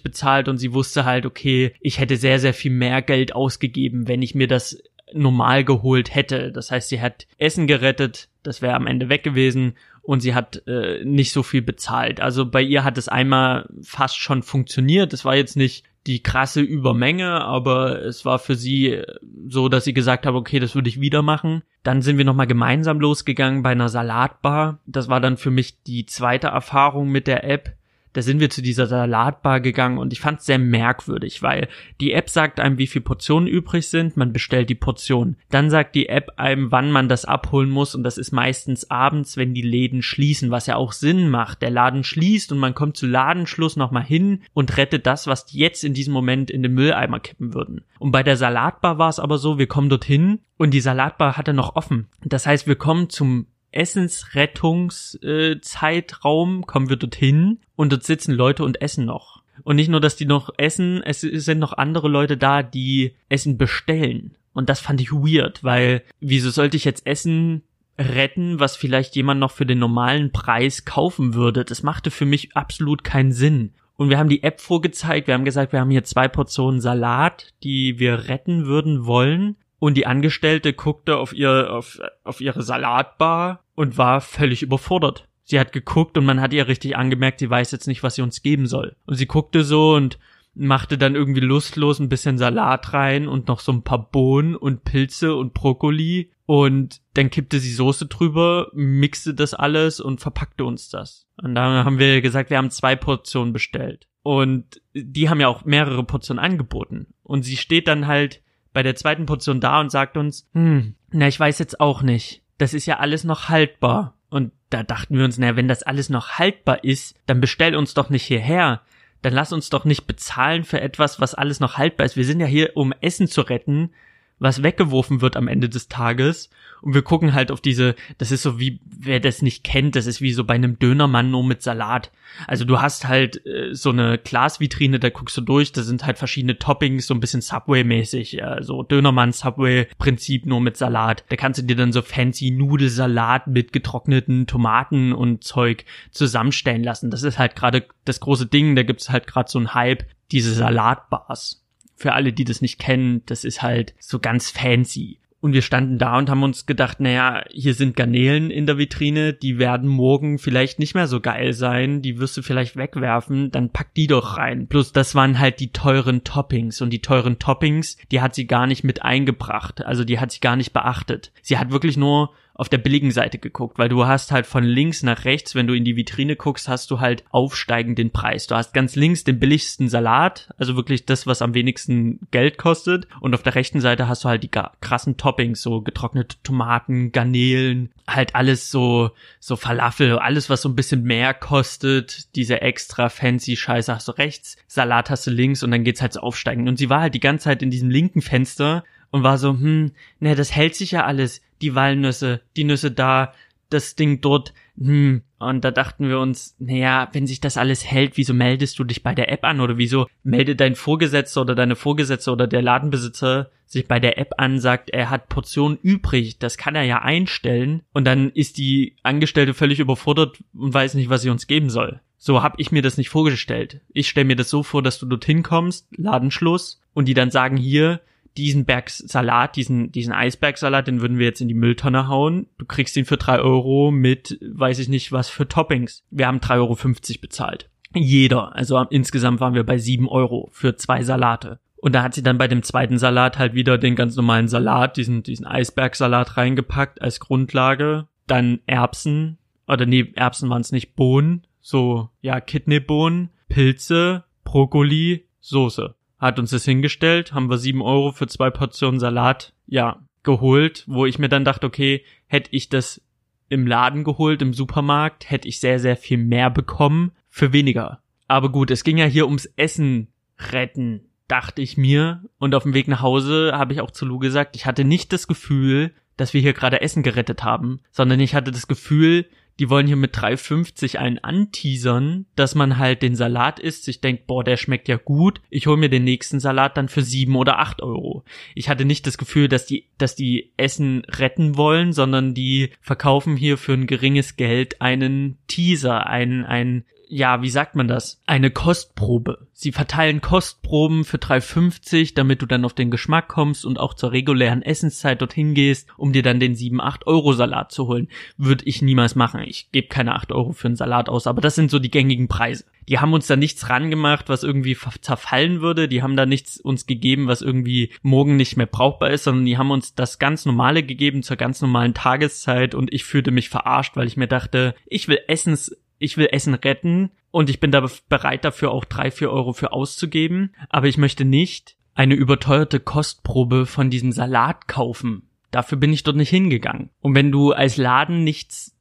A: bezahlt und sie wusste halt, okay, ich hätte sehr, sehr viel mehr Geld ausgegeben, wenn ich mir das normal geholt hätte. Das heißt, sie hat Essen gerettet, das wäre am Ende weg gewesen und sie hat äh, nicht so viel bezahlt. Also bei ihr hat es einmal fast schon funktioniert. Es war jetzt nicht die krasse Übermenge, aber es war für sie so, dass sie gesagt hat, okay, das würde ich wieder machen. Dann sind wir nochmal gemeinsam losgegangen bei einer Salatbar. Das war dann für mich die zweite Erfahrung mit der App da sind wir zu dieser Salatbar gegangen und ich fand es sehr merkwürdig, weil die App sagt einem, wie viel Portionen übrig sind, man bestellt die Portion. Dann sagt die App einem, wann man das abholen muss und das ist meistens abends, wenn die Läden schließen, was ja auch Sinn macht. Der Laden schließt und man kommt zu Ladenschluss nochmal hin und rettet das, was die jetzt in diesem Moment in den Mülleimer kippen würden. Und bei der Salatbar war es aber so, wir kommen dorthin und die Salatbar hatte noch offen. Das heißt, wir kommen zum Essensrettungszeitraum kommen wir dorthin und dort sitzen Leute und essen noch. Und nicht nur, dass die noch essen, es sind noch andere Leute da, die Essen bestellen. Und das fand ich weird, weil wieso sollte ich jetzt Essen retten, was vielleicht jemand noch für den normalen Preis kaufen würde? Das machte für mich absolut keinen Sinn. Und wir haben die App vorgezeigt, wir haben gesagt, wir haben hier zwei Portionen Salat, die wir retten würden wollen. Und die Angestellte guckte auf ihr, auf, auf ihre Salatbar und war völlig überfordert. Sie hat geguckt und man hat ihr richtig angemerkt, sie weiß jetzt nicht, was sie uns geben soll. Und sie guckte so und machte dann irgendwie lustlos ein bisschen Salat rein und noch so ein paar Bohnen und Pilze und Brokkoli und dann kippte sie Soße drüber, mixte das alles und verpackte uns das. Und dann haben wir gesagt, wir haben zwei Portionen bestellt. Und die haben ja auch mehrere Portionen angeboten. Und sie steht dann halt bei der zweiten Portion da und sagt uns, hm, na, ich weiß jetzt auch nicht. Das ist ja alles noch haltbar. Und da dachten wir uns, na, wenn das alles noch haltbar ist, dann bestell uns doch nicht hierher. Dann lass uns doch nicht bezahlen für etwas, was alles noch haltbar ist. Wir sind ja hier, um Essen zu retten, was weggeworfen wird am Ende des Tages. Und wir gucken halt auf diese, das ist so wie, wer das nicht kennt, das ist wie so bei einem Dönermann nur mit Salat. Also du hast halt äh, so eine Glasvitrine, da guckst du durch, da sind halt verschiedene Toppings, so ein bisschen Subway-mäßig, äh, so Dönermann-Subway-Prinzip nur mit Salat. Da kannst du dir dann so fancy Nudelsalat mit getrockneten Tomaten und Zeug zusammenstellen lassen. Das ist halt gerade das große Ding, da gibt's halt gerade so ein Hype, diese Salatbars für alle, die das nicht kennen, das ist halt so ganz fancy. Und wir standen da und haben uns gedacht, naja, hier sind Garnelen in der Vitrine, die werden morgen vielleicht nicht mehr so geil sein, die wirst du vielleicht wegwerfen, dann pack die doch rein. Plus das waren halt die teuren Toppings und die teuren Toppings, die hat sie gar nicht mit eingebracht, also die hat sie gar nicht beachtet. Sie hat wirklich nur auf der billigen Seite geguckt, weil du hast halt von links nach rechts, wenn du in die Vitrine guckst, hast du halt aufsteigend den Preis. Du hast ganz links den billigsten Salat, also wirklich das, was am wenigsten Geld kostet. Und auf der rechten Seite hast du halt die krassen Toppings, so getrocknete Tomaten, Garnelen, halt alles so, so Falafel, alles, was so ein bisschen mehr kostet, diese extra fancy Scheiße hast du rechts, Salat hast du links und dann geht's halt so aufsteigend. Und sie war halt die ganze Zeit in diesem linken Fenster und war so, hm, ne, das hält sich ja alles die Walnüsse, die Nüsse da, das Ding dort, hm, und da dachten wir uns, naja, wenn sich das alles hält, wieso meldest du dich bei der App an oder wieso meldet dein Vorgesetzter oder deine Vorgesetzte oder der Ladenbesitzer sich bei der App an, sagt, er hat Portionen übrig, das kann er ja einstellen und dann ist die Angestellte völlig überfordert und weiß nicht, was sie uns geben soll. So habe ich mir das nicht vorgestellt. Ich stelle mir das so vor, dass du dorthin kommst, Ladenschluss, und die dann sagen, hier, diesen Berg Salat, diesen, diesen Eisbergsalat, den würden wir jetzt in die Mülltonne hauen. Du kriegst ihn für drei Euro mit, weiß ich nicht, was für Toppings. Wir haben drei Euro fünfzig bezahlt. Jeder. Also insgesamt waren wir bei sieben Euro für zwei Salate. Und da hat sie dann bei dem zweiten Salat halt wieder den ganz normalen Salat, diesen, diesen Eisbergsalat reingepackt als Grundlage. Dann Erbsen, oder nee, Erbsen waren es nicht, Bohnen, so, ja, Kidneybohnen, Pilze, Brokkoli, Soße hat uns das hingestellt, haben wir sieben Euro für zwei Portionen Salat, ja, geholt, wo ich mir dann dachte, okay, hätte ich das im Laden geholt, im Supermarkt, hätte ich sehr, sehr viel mehr bekommen für weniger. Aber gut, es ging ja hier ums Essen retten, dachte ich mir. Und auf dem Weg nach Hause habe ich auch zu Lou gesagt, ich hatte nicht das Gefühl, dass wir hier gerade Essen gerettet haben, sondern ich hatte das Gefühl, die wollen hier mit 3,50 einen anteasern, dass man halt den Salat isst, sich denkt, boah, der schmeckt ja gut, ich hol mir den nächsten Salat dann für sieben oder acht Euro. Ich hatte nicht das Gefühl, dass die, dass die Essen retten wollen, sondern die verkaufen hier für ein geringes Geld einen Teaser, einen, einen ja, wie sagt man das? Eine Kostprobe. Sie verteilen Kostproben für 3,50, damit du dann auf den Geschmack kommst und auch zur regulären Essenszeit dorthin gehst, um dir dann den 7, 8 Euro Salat zu holen. Würde ich niemals machen. Ich gebe keine 8 Euro für einen Salat aus, aber das sind so die gängigen Preise. Die haben uns da nichts rangemacht, was irgendwie zerfallen würde. Die haben da nichts uns gegeben, was irgendwie morgen nicht mehr brauchbar ist, sondern die haben uns das ganz normale gegeben zur ganz normalen Tageszeit und ich fühlte mich verarscht, weil ich mir dachte, ich will Essens ich will Essen retten und ich bin da bereit dafür auch drei, vier Euro für auszugeben, aber ich möchte nicht eine überteuerte Kostprobe von diesem Salat kaufen. Dafür bin ich dort nicht hingegangen. Und wenn du als Laden nichts,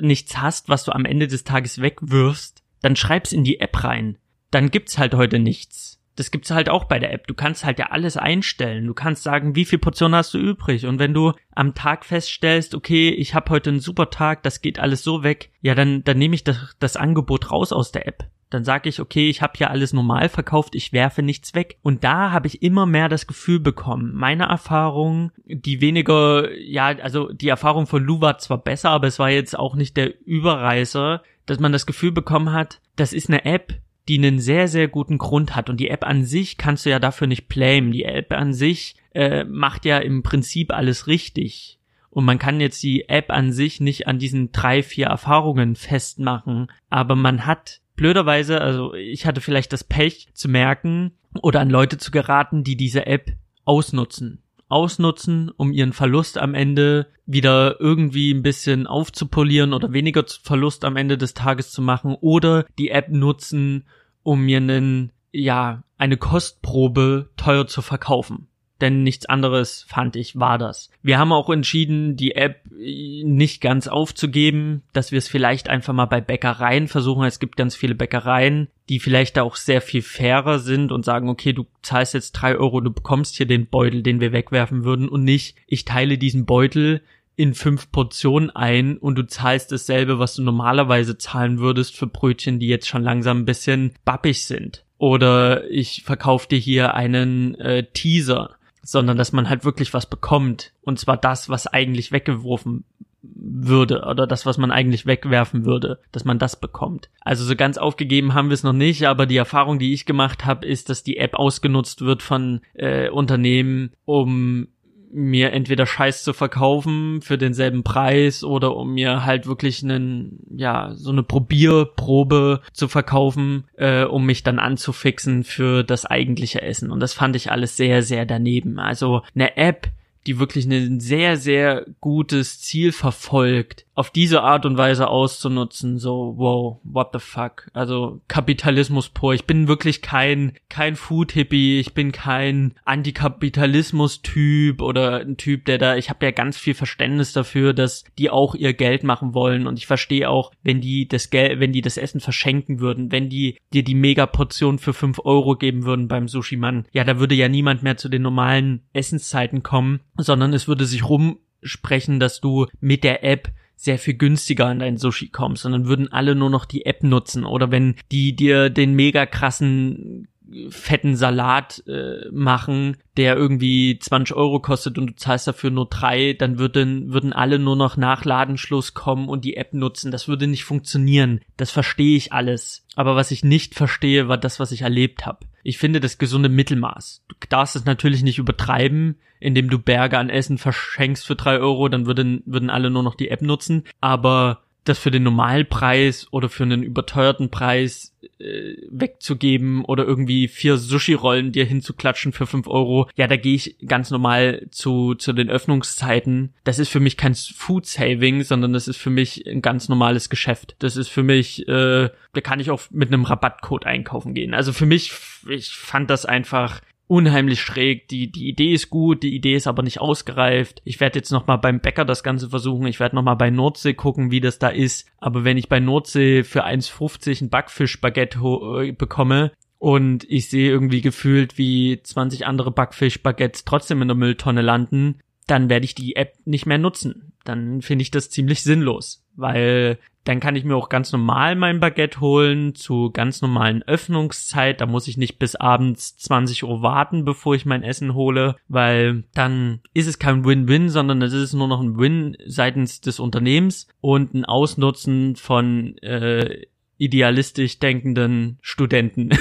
A: nichts hast, was du am Ende des Tages wegwirfst, dann schreib's in die App rein. Dann gibt's halt heute nichts das gibt's halt auch bei der App. Du kannst halt ja alles einstellen. Du kannst sagen, wie viel Portionen hast du übrig. Und wenn du am Tag feststellst, okay, ich habe heute einen super Tag, das geht alles so weg, ja, dann, dann nehme ich das, das Angebot raus aus der App. Dann sage ich, okay, ich habe ja alles normal verkauft, ich werfe nichts weg. Und da habe ich immer mehr das Gefühl bekommen, meine Erfahrung, die weniger, ja, also die Erfahrung von Lou war zwar besser, aber es war jetzt auch nicht der Überreißer, dass man das Gefühl bekommen hat, das ist eine App, die einen sehr, sehr guten Grund hat. Und die App an sich kannst du ja dafür nicht blamen. Die App an sich äh, macht ja im Prinzip alles richtig. Und man kann jetzt die App an sich nicht an diesen drei, vier Erfahrungen festmachen. Aber man hat blöderweise, also ich hatte vielleicht das Pech zu merken oder an Leute zu geraten, die diese App ausnutzen ausnutzen, um ihren Verlust am Ende wieder irgendwie ein bisschen aufzupolieren oder weniger Verlust am Ende des Tages zu machen oder die App nutzen, um mir einen, ja, eine Kostprobe teuer zu verkaufen denn nichts anderes fand ich war das. Wir haben auch entschieden, die App nicht ganz aufzugeben, dass wir es vielleicht einfach mal bei Bäckereien versuchen. Es gibt ganz viele Bäckereien, die vielleicht auch sehr viel fairer sind und sagen, okay, du zahlst jetzt drei Euro, du bekommst hier den Beutel, den wir wegwerfen würden und nicht, ich teile diesen Beutel in fünf Portionen ein und du zahlst dasselbe, was du normalerweise zahlen würdest für Brötchen, die jetzt schon langsam ein bisschen bappig sind. Oder ich verkaufe dir hier einen äh, Teaser sondern dass man halt wirklich was bekommt. Und zwar das, was eigentlich weggeworfen würde oder das, was man eigentlich wegwerfen würde, dass man das bekommt. Also so ganz aufgegeben haben wir es noch nicht, aber die Erfahrung, die ich gemacht habe, ist, dass die App ausgenutzt wird von äh, Unternehmen, um mir entweder Scheiß zu verkaufen für denselben Preis oder um mir halt wirklich einen, ja, so eine Probierprobe zu verkaufen, äh, um mich dann anzufixen für das eigentliche Essen. Und das fand ich alles sehr, sehr daneben. Also eine App, die wirklich ein sehr, sehr gutes Ziel verfolgt, auf diese Art und Weise auszunutzen, so, wow, what the fuck. Also Kapitalismus pur. Ich bin wirklich kein, kein Food-Hippie, ich bin kein Antikapitalismus-Typ oder ein Typ, der da, ich habe ja ganz viel Verständnis dafür, dass die auch ihr Geld machen wollen und ich verstehe auch, wenn die das Geld, wenn die das Essen verschenken würden, wenn die dir die Megaportion für fünf Euro geben würden beim Sushi-Mann, ja, da würde ja niemand mehr zu den normalen Essenszeiten kommen, sondern es würde sich rumsprechen, dass du mit der App sehr viel günstiger an dein Sushi kommst, sondern würden alle nur noch die App nutzen. Oder wenn die dir den mega krassen fetten Salat äh, machen, der irgendwie 20 Euro kostet und du zahlst dafür nur drei, dann würden, würden alle nur noch nach Ladenschluss kommen und die App nutzen. Das würde nicht funktionieren. Das verstehe ich alles. Aber was ich nicht verstehe, war das, was ich erlebt habe. Ich finde das gesunde Mittelmaß. Du darfst es natürlich nicht übertreiben, indem du Berge an Essen verschenkst für drei Euro, dann würden, würden alle nur noch die App nutzen. Aber das für den Normalpreis oder für einen überteuerten Preis äh, wegzugeben oder irgendwie vier Sushi-Rollen dir hinzuklatschen für fünf Euro, ja, da gehe ich ganz normal zu, zu den Öffnungszeiten. Das ist für mich kein Food-Saving, sondern das ist für mich ein ganz normales Geschäft. Das ist für mich, äh, da kann ich auch mit einem Rabattcode einkaufen gehen. Also für mich, ich fand das einfach unheimlich schräg. Die, die Idee ist gut, die Idee ist aber nicht ausgereift. Ich werde jetzt nochmal beim Bäcker das Ganze versuchen. Ich werde nochmal bei Nordsee gucken, wie das da ist. Aber wenn ich bei Nordsee für 1,50 ein Backfisch-Baguette äh, bekomme, und ich sehe irgendwie gefühlt, wie 20 andere Backfisch-Baguettes trotzdem in der Mülltonne landen, dann werde ich die App nicht mehr nutzen. Dann finde ich das ziemlich sinnlos, weil dann kann ich mir auch ganz normal mein Baguette holen zu ganz normalen Öffnungszeit. Da muss ich nicht bis abends 20 Uhr warten, bevor ich mein Essen hole, weil dann ist es kein Win-Win, sondern es ist nur noch ein Win seitens des Unternehmens und ein Ausnutzen von äh, idealistisch denkenden Studenten.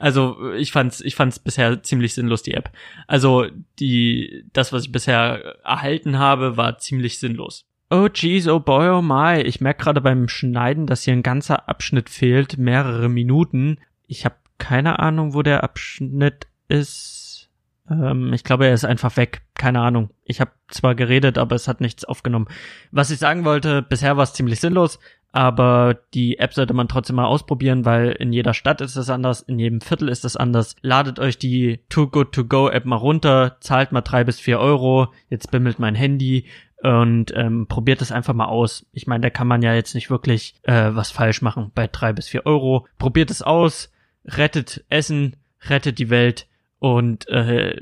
A: Also ich fand's, ich fand's bisher ziemlich sinnlos die App. Also die, das was ich bisher erhalten habe, war ziemlich sinnlos. Oh jeez, oh boy, oh my. Ich merke gerade beim Schneiden, dass hier ein ganzer Abschnitt fehlt, mehrere Minuten. Ich habe keine Ahnung, wo der Abschnitt ist. Ähm, ich glaube, er ist einfach weg. Keine Ahnung. Ich habe zwar geredet, aber es hat nichts aufgenommen. Was ich sagen wollte, bisher war es ziemlich sinnlos, aber die App sollte man trotzdem mal ausprobieren, weil in jeder Stadt ist es anders, in jedem Viertel ist es anders. Ladet euch die Too Good To Go App mal runter, zahlt mal drei bis vier Euro. Jetzt bimmelt mein Handy und ähm, probiert es einfach mal aus. Ich meine, da kann man ja jetzt nicht wirklich äh, was falsch machen bei drei bis vier Euro. Probiert es aus, rettet Essen, rettet die Welt und äh,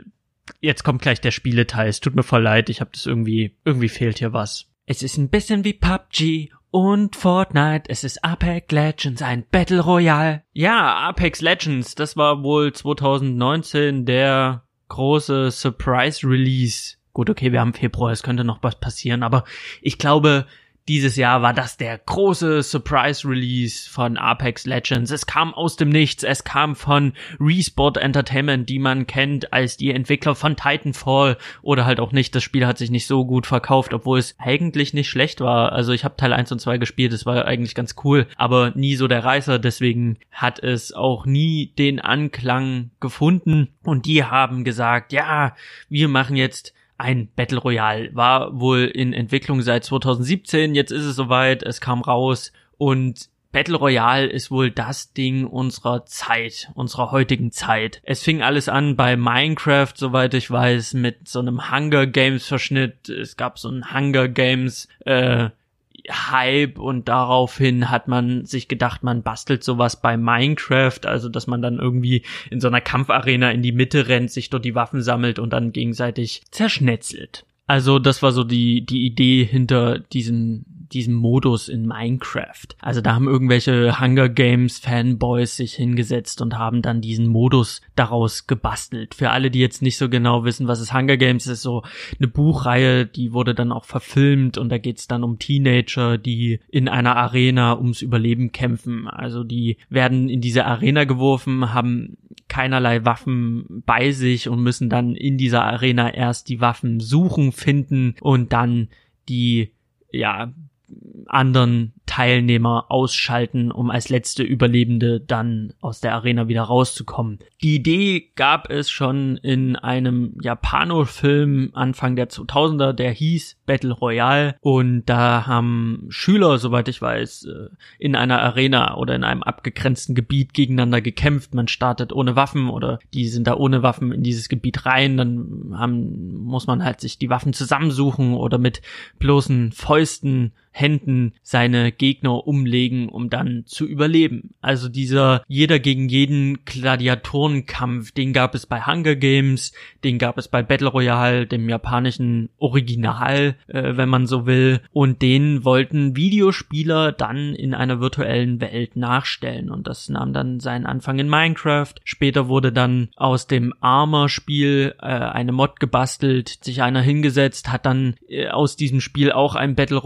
A: jetzt kommt gleich der Spieleteil. Es tut mir voll leid, ich habe das irgendwie, irgendwie fehlt hier was. Es ist ein bisschen wie PUBG und Fortnite. Es ist Apex Legends, ein Battle Royale. Ja, Apex Legends, das war wohl 2019 der große Surprise Release Gut, okay, wir haben Februar, es könnte noch was passieren, aber ich glaube, dieses Jahr war das der große Surprise Release von Apex Legends. Es kam aus dem Nichts. Es kam von Resport Entertainment, die man kennt als die Entwickler von Titanfall oder halt auch nicht. Das Spiel hat sich nicht so gut verkauft, obwohl es eigentlich nicht schlecht war. Also ich habe Teil 1 und 2 gespielt, es war eigentlich ganz cool, aber nie so der Reißer. Deswegen hat es auch nie den Anklang gefunden. Und die haben gesagt, ja, wir machen jetzt ein Battle Royale. War wohl in Entwicklung seit 2017, jetzt ist es soweit, es kam raus und Battle Royale ist wohl das Ding unserer Zeit, unserer heutigen Zeit. Es fing alles an bei Minecraft, soweit ich weiß, mit so einem Hunger Games Verschnitt. Es gab so ein Hunger Games äh, Hype und daraufhin hat man sich gedacht, man bastelt sowas bei Minecraft, also dass man dann irgendwie in so einer Kampfarena in die Mitte rennt, sich dort die Waffen sammelt und dann gegenseitig zerschnetzelt. Also das war so die, die Idee hinter diesem diesem Modus in Minecraft. Also da haben irgendwelche Hunger Games Fanboys sich hingesetzt und haben dann diesen Modus daraus gebastelt. Für alle, die jetzt nicht so genau wissen, was es Hunger Games ist, so eine Buchreihe, die wurde dann auch verfilmt und da geht's dann um Teenager, die in einer Arena ums Überleben kämpfen. Also die werden in diese Arena geworfen, haben keinerlei Waffen bei sich und müssen dann in dieser Arena erst die Waffen suchen, finden und dann die ja anderen Teilnehmer ausschalten, um als letzte Überlebende dann aus der Arena wieder rauszukommen. Die Idee gab es schon in einem Japano-Film Anfang der 2000er, der hieß Battle Royale und da haben Schüler, soweit ich weiß, äh, in einer Arena oder in einem abgegrenzten Gebiet gegeneinander gekämpft. Man startet ohne Waffen oder die sind da ohne Waffen in dieses Gebiet rein, dann haben, muss man halt sich die Waffen zusammensuchen oder mit bloßen Fäusten Händen seine Gegner umlegen, um dann zu überleben. Also dieser jeder gegen jeden Gladiatorenkampf, den gab es bei Hunger Games, den gab es bei Battle Royale, dem japanischen Original, äh, wenn man so will, und den wollten Videospieler dann in einer virtuellen Welt nachstellen und das nahm dann seinen Anfang in Minecraft. Später wurde dann aus dem Armor-Spiel äh, eine Mod gebastelt, sich einer hingesetzt, hat dann äh, aus diesem Spiel auch ein Battle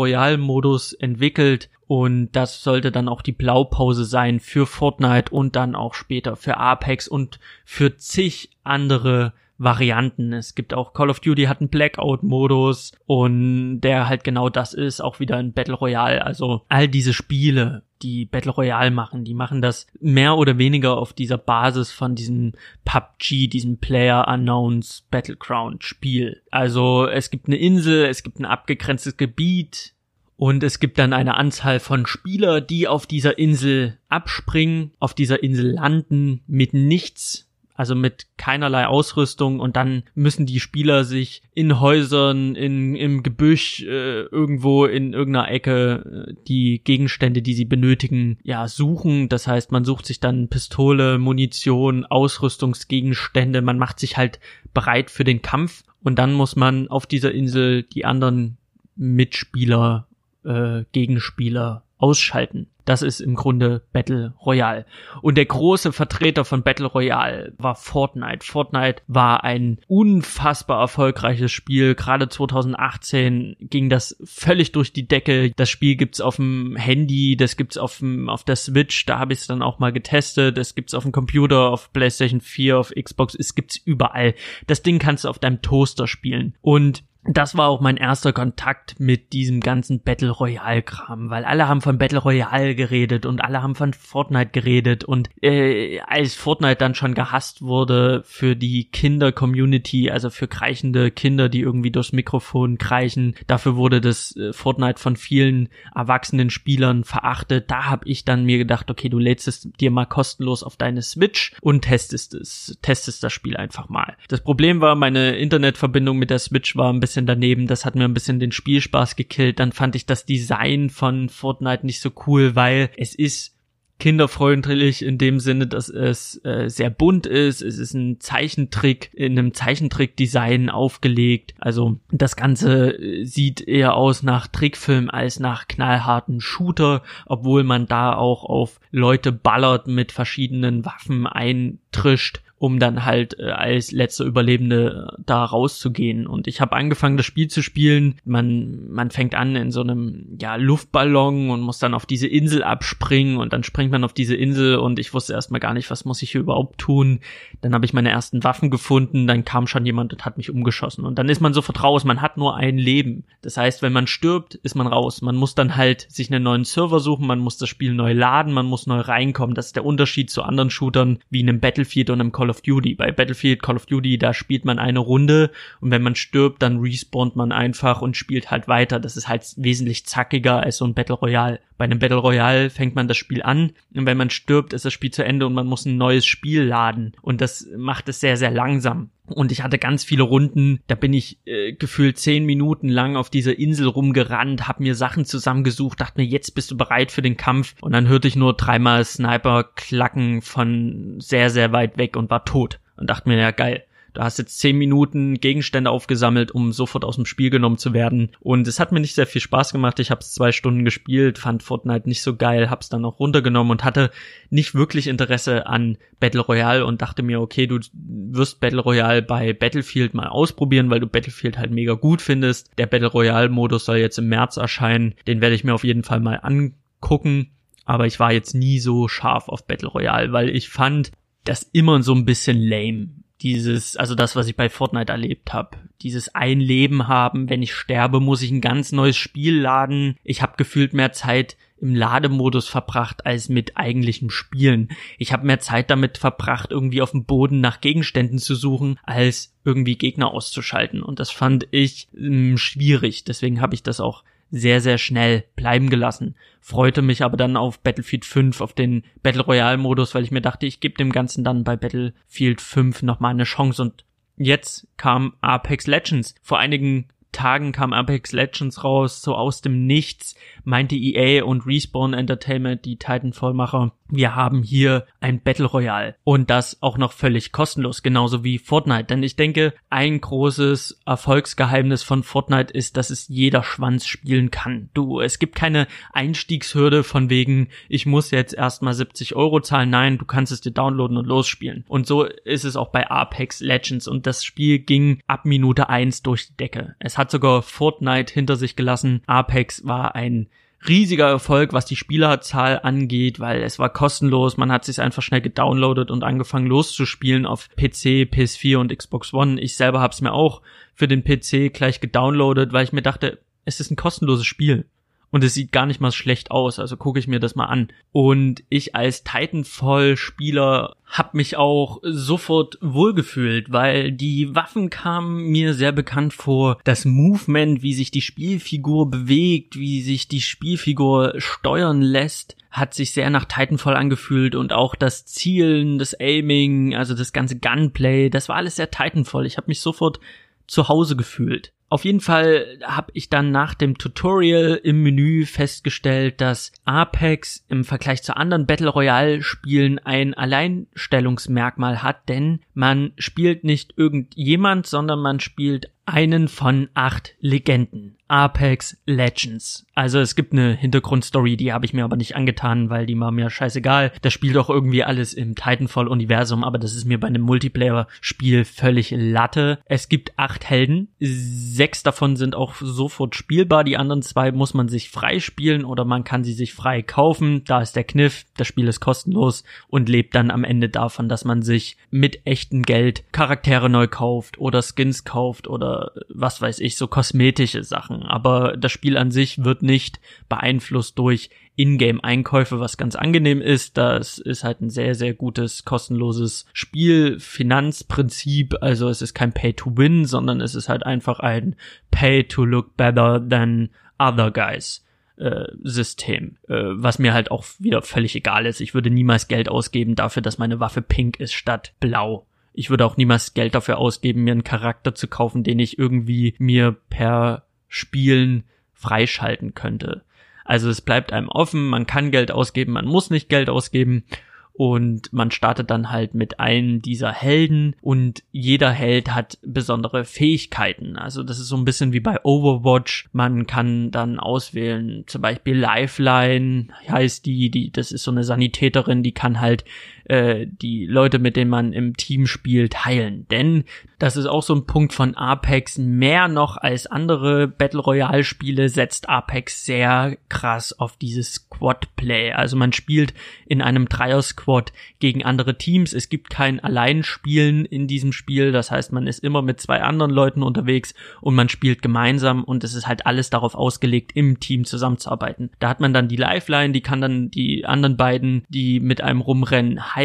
A: Royale-Modus entwickelt und das sollte dann auch die Blaupause sein für Fortnite und dann auch später für Apex und für zig andere Varianten. Es gibt auch Call of Duty hat einen Blackout-Modus und der halt genau das ist, auch wieder ein Battle Royale. Also all diese Spiele, die Battle Royale machen, die machen das mehr oder weniger auf dieser Basis von diesem PUBG, diesem Player Unknowns Battleground Spiel. Also es gibt eine Insel, es gibt ein abgegrenztes Gebiet, und es gibt dann eine Anzahl von Spieler, die auf dieser Insel abspringen, auf dieser Insel landen mit nichts, also mit keinerlei Ausrüstung. Und dann müssen die Spieler sich in Häusern, in, im Gebüsch, äh, irgendwo in irgendeiner Ecke äh, die Gegenstände, die sie benötigen, ja, suchen. Das heißt, man sucht sich dann Pistole, Munition, Ausrüstungsgegenstände, man macht sich halt bereit für den Kampf. Und dann muss man auf dieser Insel die anderen Mitspieler äh, Gegenspieler ausschalten. Das ist im Grunde Battle Royale. Und der große Vertreter von Battle Royale war Fortnite. Fortnite war ein unfassbar erfolgreiches Spiel. Gerade 2018 ging das völlig durch die Decke. Das Spiel gibt's auf dem Handy, das gibt's auf, dem, auf der Switch, da habe ich es dann auch mal getestet. Das gibt's auf dem Computer, auf PlayStation 4, auf Xbox, es gibt's überall. Das Ding kannst du auf deinem Toaster spielen. Und das war auch mein erster Kontakt mit diesem ganzen Battle Royale Kram, weil alle haben von Battle Royale geredet und alle haben von Fortnite geredet und äh, als Fortnite dann schon gehasst wurde für die Kinder Community, also für kreichende Kinder, die irgendwie durchs Mikrofon kreichen, dafür wurde das äh, Fortnite von vielen erwachsenen Spielern verachtet. Da habe ich dann mir gedacht, okay, du lädst es dir mal kostenlos auf deine Switch und testest es, testest das Spiel einfach mal. Das Problem war, meine Internetverbindung mit der Switch war ein bisschen bisschen daneben. Das hat mir ein bisschen den Spielspaß gekillt. Dann fand ich das Design von Fortnite nicht so cool, weil es ist kinderfreundlich in dem Sinne, dass es äh, sehr bunt ist. Es ist ein Zeichentrick in einem Zeichentrick-Design aufgelegt. Also das Ganze äh, sieht eher aus nach Trickfilm als nach knallharten Shooter, obwohl man da auch auf Leute ballert mit verschiedenen Waffen eintrischt um dann halt äh, als letzter Überlebende äh, da rauszugehen. Und ich habe angefangen, das Spiel zu spielen. Man, man fängt an in so einem ja, Luftballon und muss dann auf diese Insel abspringen und dann springt man auf diese Insel und ich wusste erstmal gar nicht, was muss ich hier überhaupt tun. Dann habe ich meine ersten Waffen gefunden, dann kam schon jemand und hat mich umgeschossen. Und dann ist man sofort raus, man hat nur ein Leben. Das heißt, wenn man stirbt, ist man raus. Man muss dann halt sich einen neuen Server suchen, man muss das Spiel neu laden, man muss neu reinkommen. Das ist der Unterschied zu anderen Shootern wie einem Battlefield und einem Call of Duty. Bei Battlefield, Call of Duty, da spielt man eine Runde und wenn man stirbt, dann respawnt man einfach und spielt halt weiter. Das ist halt wesentlich zackiger als so ein Battle Royale. Bei einem Battle Royale fängt man das Spiel an und wenn man stirbt, ist das Spiel zu Ende und man muss ein neues Spiel laden. Und das macht es sehr, sehr langsam. Und ich hatte ganz viele Runden, da bin ich äh, gefühlt zehn Minuten lang auf dieser Insel rumgerannt, hab mir Sachen zusammengesucht, dachte mir, jetzt bist du bereit für den Kampf. Und dann hörte ich nur dreimal Sniper klacken von sehr, sehr weit weg und war tot. Und dachte mir, ja geil, Du hast jetzt zehn Minuten Gegenstände aufgesammelt, um sofort aus dem Spiel genommen zu werden. Und es hat mir nicht sehr viel Spaß gemacht. Ich habe es zwei Stunden gespielt, fand Fortnite nicht so geil, hab's dann auch runtergenommen und hatte nicht wirklich Interesse an Battle Royale und dachte mir, okay, du wirst Battle Royale bei Battlefield mal ausprobieren, weil du Battlefield halt mega gut findest. Der Battle Royale Modus soll jetzt im März erscheinen. Den werde ich mir auf jeden Fall mal angucken. Aber ich war jetzt nie so scharf auf Battle Royale, weil ich fand das immer so ein bisschen lame dieses, also das, was ich bei Fortnite erlebt habe, dieses ein Leben haben, wenn ich sterbe, muss ich ein ganz neues Spiel laden. Ich habe gefühlt mehr Zeit im Lademodus verbracht als mit eigentlichem Spielen. Ich habe mehr Zeit damit verbracht, irgendwie auf dem Boden nach Gegenständen zu suchen, als irgendwie Gegner auszuschalten. Und das fand ich ähm, schwierig. Deswegen habe ich das auch sehr, sehr schnell bleiben gelassen. Freute mich aber dann auf Battlefield 5, auf den Battle Royale Modus, weil ich mir dachte, ich gebe dem Ganzen dann bei Battlefield 5 nochmal eine Chance und jetzt kam Apex Legends. Vor einigen Tagen kam Apex Legends raus, so aus dem Nichts meinte EA und Respawn Entertainment, die Titanfall-Macher, wir haben hier ein Battle Royale und das auch noch völlig kostenlos, genauso wie Fortnite. Denn ich denke, ein großes Erfolgsgeheimnis von Fortnite ist, dass es jeder Schwanz spielen kann. Du, es gibt keine Einstiegshürde von wegen, ich muss jetzt erstmal 70 Euro zahlen. Nein, du kannst es dir downloaden und losspielen. Und so ist es auch bei Apex Legends und das Spiel ging ab Minute eins durch die Decke. Es hat sogar Fortnite hinter sich gelassen. Apex war ein riesiger Erfolg, was die Spielerzahl angeht, weil es war kostenlos, man hat sich einfach schnell gedownloadet und angefangen loszuspielen auf PC, PS4 und Xbox One. Ich selber habe es mir auch für den PC gleich gedownloadet, weil ich mir dachte, es ist ein kostenloses Spiel und es sieht gar nicht mal schlecht aus, also gucke ich mir das mal an. Und ich als Titanfall-Spieler habe mich auch sofort wohlgefühlt, weil die Waffen kamen mir sehr bekannt vor. Das Movement, wie sich die Spielfigur bewegt, wie sich die Spielfigur steuern lässt, hat sich sehr nach Titanfall angefühlt und auch das Zielen, das Aiming, also das ganze Gunplay, das war alles sehr Titanfall. Ich habe mich sofort zu Hause gefühlt. Auf jeden Fall habe ich dann nach dem Tutorial im Menü festgestellt, dass Apex im Vergleich zu anderen Battle Royale Spielen ein Alleinstellungsmerkmal hat, denn man spielt nicht irgendjemand, sondern man spielt einen von acht Legenden. Apex Legends. Also es gibt eine Hintergrundstory, die habe ich mir aber nicht angetan, weil die war mir scheißegal. Das spielt doch irgendwie alles im Titanfall-Universum, aber das ist mir bei einem Multiplayer-Spiel völlig Latte. Es gibt acht Helden. Sechs davon sind auch sofort spielbar. Die anderen zwei muss man sich frei spielen oder man kann sie sich frei kaufen. Da ist der Kniff. Das Spiel ist kostenlos und lebt dann am Ende davon, dass man sich mit echtem Geld Charaktere neu kauft oder Skins kauft oder was weiß ich, so kosmetische Sachen. Aber das Spiel an sich wird nicht beeinflusst durch Ingame-Einkäufe, was ganz angenehm ist. Das ist halt ein sehr, sehr gutes, kostenloses Spielfinanzprinzip. Also es ist kein Pay-to-Win, sondern es ist halt einfach ein Pay-to-look better than other guys. Äh, System, äh, was mir halt auch wieder völlig egal ist. Ich würde niemals Geld ausgeben dafür, dass meine Waffe pink ist statt blau ich würde auch niemals Geld dafür ausgeben, mir einen Charakter zu kaufen, den ich irgendwie mir per Spielen freischalten könnte. Also es bleibt einem offen, man kann Geld ausgeben, man muss nicht Geld ausgeben und man startet dann halt mit einem dieser Helden und jeder Held hat besondere Fähigkeiten. Also das ist so ein bisschen wie bei Overwatch. Man kann dann auswählen, zum Beispiel Lifeline heißt die, die, das ist so eine Sanitäterin, die kann halt äh, die Leute, mit denen man im Team spielt, heilen. Denn das ist auch so ein Punkt von Apex. Mehr noch als andere Battle Royale Spiele setzt Apex sehr krass auf dieses Squad Play. Also man spielt in einem Dreier Squad gegen andere Teams. Es gibt kein Alleinspielen in diesem Spiel. Das heißt, man ist immer mit zwei anderen Leuten unterwegs und man spielt gemeinsam und es ist halt alles darauf ausgelegt, im Team zusammenzuarbeiten. Da hat man dann die Lifeline, die kann dann die anderen beiden, die mit einem rumrennen, heilen,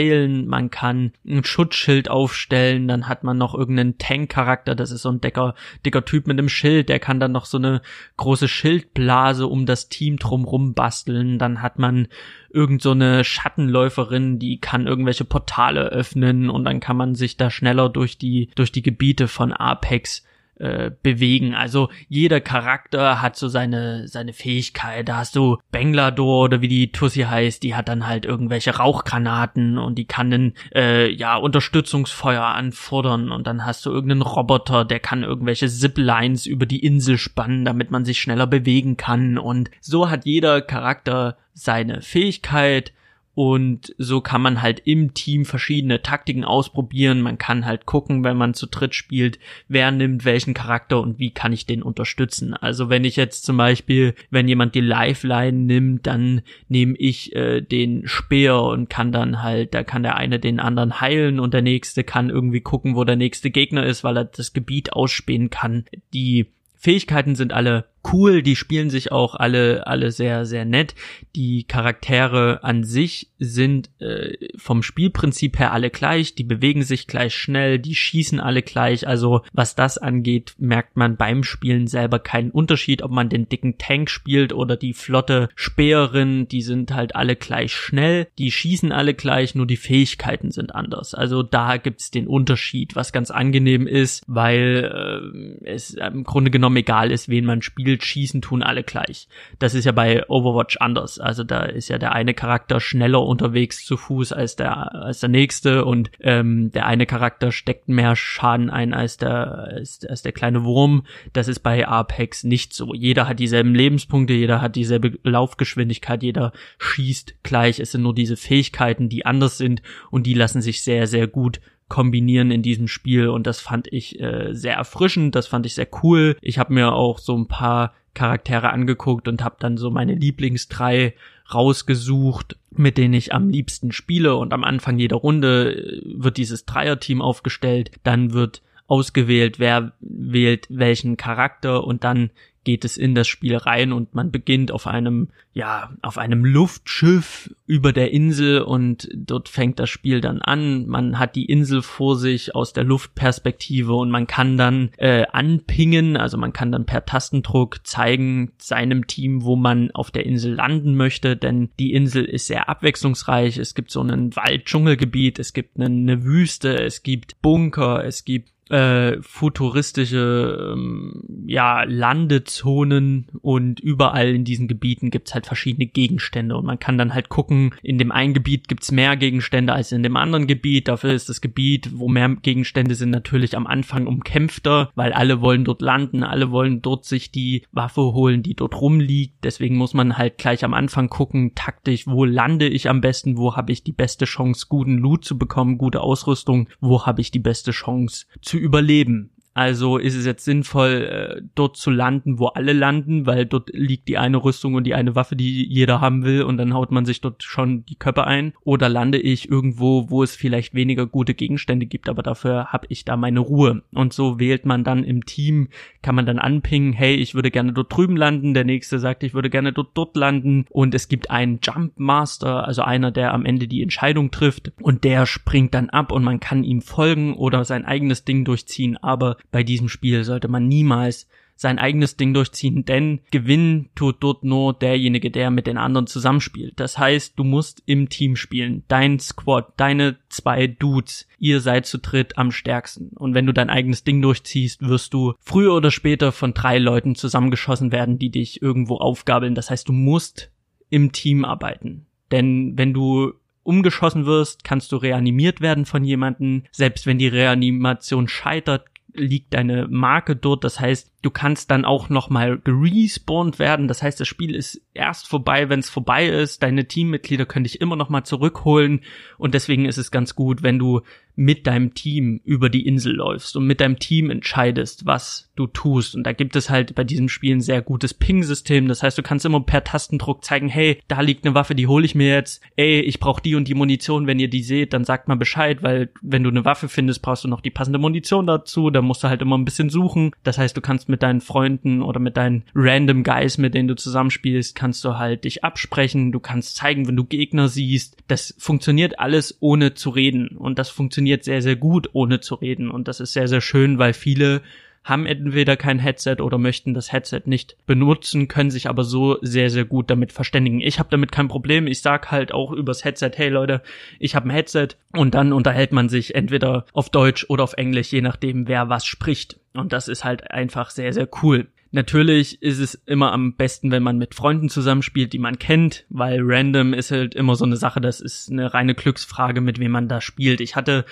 A: man kann ein Schutzschild aufstellen, dann hat man noch irgendeinen Tank-Charakter, das ist so ein dicker, dicker Typ mit einem Schild, der kann dann noch so eine große Schildblase um das Team drumrum basteln, dann hat man irgend so eine Schattenläuferin, die kann irgendwelche Portale öffnen und dann kann man sich da schneller durch die, durch die Gebiete von Apex äh, bewegen. Also jeder Charakter hat so seine seine Fähigkeit. Da hast du Banglador oder wie die Tussi heißt, die hat dann halt irgendwelche Rauchgranaten und die kann dann äh, ja Unterstützungsfeuer anfordern und dann hast du irgendeinen Roboter, der kann irgendwelche Ziplines über die Insel spannen, damit man sich schneller bewegen kann und so hat jeder Charakter seine Fähigkeit und so kann man halt im Team verschiedene Taktiken ausprobieren. Man kann halt gucken, wenn man zu dritt spielt, wer nimmt welchen Charakter und wie kann ich den unterstützen. Also wenn ich jetzt zum Beispiel, wenn jemand die Lifeline nimmt, dann nehme ich äh, den Speer und kann dann halt, da kann der eine den anderen heilen und der nächste kann irgendwie gucken, wo der nächste Gegner ist, weil er das Gebiet ausspähen kann. Die Fähigkeiten sind alle cool, die spielen sich auch alle alle sehr sehr nett. Die Charaktere an sich sind äh, vom Spielprinzip her alle gleich, die bewegen sich gleich schnell, die schießen alle gleich. Also was das angeht, merkt man beim Spielen selber keinen Unterschied, ob man den dicken Tank spielt oder die flotte Speerin, die sind halt alle gleich schnell, die schießen alle gleich, nur die Fähigkeiten sind anders. Also da gibt's den Unterschied, was ganz angenehm ist, weil äh, es im Grunde genommen egal ist, wen man spielt, schießen tun alle gleich. Das ist ja bei Overwatch anders. Also da ist ja der eine Charakter schneller unterwegs zu Fuß als der als der nächste und ähm, der eine Charakter steckt mehr Schaden ein als der als, als der kleine Wurm. Das ist bei Apex nicht so. Jeder hat dieselben Lebenspunkte, jeder hat dieselbe Laufgeschwindigkeit, jeder schießt gleich. Es sind nur diese Fähigkeiten, die anders sind und die lassen sich sehr sehr gut kombinieren in diesem Spiel und das fand ich äh, sehr erfrischend, das fand ich sehr cool. Ich habe mir auch so ein paar Charaktere angeguckt und habe dann so meine Lieblings drei rausgesucht, mit denen ich am liebsten spiele und am Anfang jeder Runde äh, wird dieses Dreierteam aufgestellt, dann wird ausgewählt, wer wählt welchen Charakter und dann geht es in das Spiel rein und man beginnt auf einem, ja, auf einem Luftschiff über der Insel und dort fängt das Spiel dann an. Man hat die Insel vor sich aus der Luftperspektive und man kann dann äh, anpingen, also man kann dann per Tastendruck zeigen seinem Team, wo man auf der Insel landen möchte, denn die Insel ist sehr abwechslungsreich. Es gibt so einen Wald-Dschungelgebiet, es gibt eine, eine Wüste, es gibt Bunker, es gibt äh, futuristische ähm, ja Landezonen und überall in diesen Gebieten gibt's halt verschiedene Gegenstände und man kann dann halt gucken, in dem einen Gebiet gibt's mehr Gegenstände als in dem anderen Gebiet. Dafür ist das Gebiet, wo mehr Gegenstände sind, natürlich am Anfang umkämpfter, weil alle wollen dort landen, alle wollen dort sich die Waffe holen, die dort rumliegt. Deswegen muss man halt gleich am Anfang gucken, taktisch, wo lande ich am besten, wo habe ich die beste Chance, guten Loot zu bekommen, gute Ausrüstung, wo habe ich die beste Chance zu zu überleben. Also ist es jetzt sinnvoll, äh, dort zu landen, wo alle landen, weil dort liegt die eine Rüstung und die eine Waffe, die jeder haben will und dann haut man sich dort schon die Köpfe ein. Oder lande ich irgendwo, wo es vielleicht weniger gute Gegenstände gibt, aber dafür habe ich da meine Ruhe. Und so wählt man dann im Team, kann man dann anpingen, hey, ich würde gerne dort drüben landen, der nächste sagt, ich würde gerne dort dort landen und es gibt einen Jump Master, also einer, der am Ende die Entscheidung trifft und der springt dann ab und man kann ihm folgen oder sein eigenes Ding durchziehen, aber bei diesem Spiel sollte man niemals sein eigenes Ding durchziehen, denn gewinnen tut dort nur derjenige, der mit den anderen zusammenspielt. Das heißt, du musst im Team spielen. Dein Squad, deine zwei Dudes, ihr seid zu dritt am stärksten. Und wenn du dein eigenes Ding durchziehst, wirst du früher oder später von drei Leuten zusammengeschossen werden, die dich irgendwo aufgabeln. Das heißt, du musst im Team arbeiten. Denn wenn du umgeschossen wirst, kannst du reanimiert werden von jemanden. Selbst wenn die Reanimation scheitert, liegt deine Marke dort. Das heißt, du kannst dann auch nochmal gerespawnt werden. Das heißt, das Spiel ist erst vorbei, wenn es vorbei ist. Deine Teammitglieder können dich immer nochmal zurückholen. Und deswegen ist es ganz gut, wenn du mit deinem Team über die Insel läufst und mit deinem Team entscheidest, was du tust. Und da gibt es halt bei diesem Spiel ein sehr gutes Ping-System. Das heißt, du kannst immer per Tastendruck zeigen, hey, da liegt eine Waffe, die hole ich mir jetzt. Ey, ich brauche die und die Munition. Wenn ihr die seht, dann sagt mal Bescheid, weil wenn du eine Waffe findest, brauchst du noch die passende Munition dazu. Da musst du halt immer ein bisschen suchen. Das heißt, du kannst mit deinen Freunden oder mit deinen random Guys, mit denen du zusammenspielst, kannst du halt dich absprechen. Du kannst zeigen, wenn du Gegner siehst. Das funktioniert alles ohne zu reden. Und das funktioniert funktioniert sehr, sehr gut, ohne zu reden. Und das ist sehr, sehr schön, weil viele haben entweder kein Headset oder möchten das Headset nicht benutzen, können sich aber so sehr, sehr gut damit verständigen. Ich habe damit kein Problem. Ich sag halt auch übers Headset, hey Leute, ich habe ein Headset und dann unterhält man sich entweder auf Deutsch oder auf Englisch, je nachdem, wer was spricht. Und das ist halt einfach sehr, sehr cool. Natürlich ist es immer am besten, wenn man mit Freunden zusammenspielt, die man kennt, weil random ist halt immer so eine Sache, das ist eine reine Glücksfrage, mit wem man da spielt. Ich hatte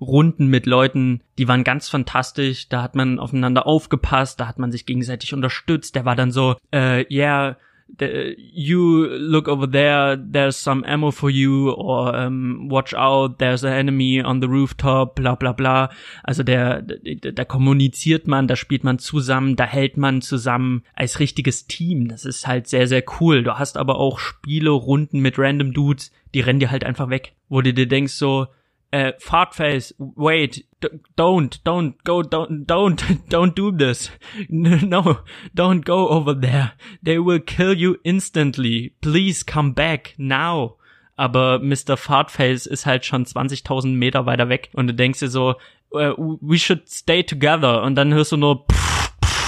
A: Runden mit Leuten, die waren ganz fantastisch, da hat man aufeinander aufgepasst, da hat man sich gegenseitig unterstützt, der war dann so, äh, yeah, the, you look over there, there's some ammo for you, or um, watch out, there's an enemy on the rooftop, bla bla bla. Also der, da, da kommuniziert man, da spielt man zusammen, da hält man zusammen als richtiges Team. Das ist halt sehr, sehr cool. Du hast aber auch Spiele, Runden mit random Dudes, die rennen dir halt einfach weg, wo du dir denkst so, äh, Fartface, wait, don't, don't, go, don't, don't, don't do this. No, don't go over there. They will kill you instantly. Please come back now. Aber Mr. Fartface ist halt schon 20.000 Meter weiter weg und du denkst dir so, uh, we should stay together und dann hörst du nur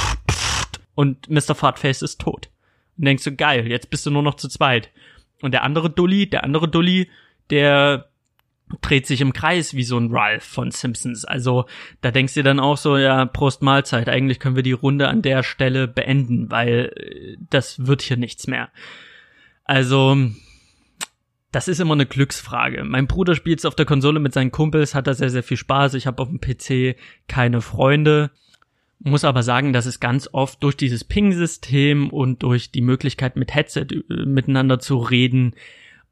A: und Mr. Fartface ist tot. Und denkst du, geil, jetzt bist du nur noch zu zweit. Und der andere Dulli, der andere Dulli, der dreht sich im Kreis wie so ein Ralph von Simpsons. Also da denkst du dann auch so, ja, Prost Mahlzeit, eigentlich können wir die Runde an der Stelle beenden, weil äh, das wird hier nichts mehr. Also das ist immer eine Glücksfrage. Mein Bruder spielt es auf der Konsole mit seinen Kumpels, hat da sehr, sehr viel Spaß. Ich habe auf dem PC keine Freunde. Muss aber sagen, dass es ganz oft durch dieses Ping-System und durch die Möglichkeit mit Headset äh, miteinander zu reden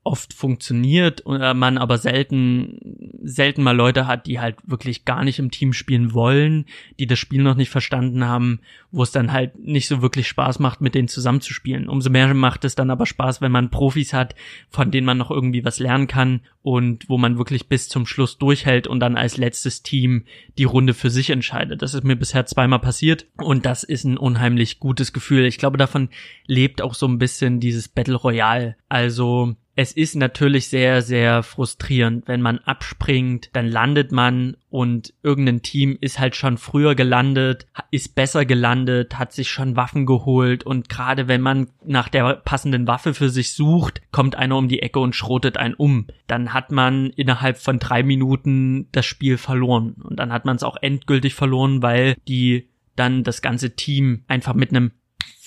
A: oft funktioniert und äh, man aber selten selten mal Leute hat, die halt wirklich gar nicht im Team spielen wollen, die das Spiel noch nicht verstanden haben, wo es dann halt nicht so wirklich Spaß macht, mit denen zusammenzuspielen. Umso mehr macht es dann aber Spaß, wenn man Profis hat, von denen man noch irgendwie was lernen kann und wo man wirklich bis zum Schluss durchhält und dann als letztes Team die Runde für sich entscheidet. Das ist mir bisher zweimal passiert und das ist ein unheimlich gutes Gefühl. Ich glaube, davon lebt auch so ein bisschen dieses Battle Royale. Also es ist natürlich sehr, sehr frustrierend, wenn man abspringt, dann landet man und irgendein Team ist halt schon früher gelandet, ist besser gelandet, hat sich schon Waffen geholt und gerade wenn man nach der passenden Waffe für sich sucht, kommt einer um die Ecke und schrotet einen um. Dann hat man innerhalb von drei Minuten das Spiel verloren und dann hat man es auch endgültig verloren, weil die dann das ganze Team einfach mit einem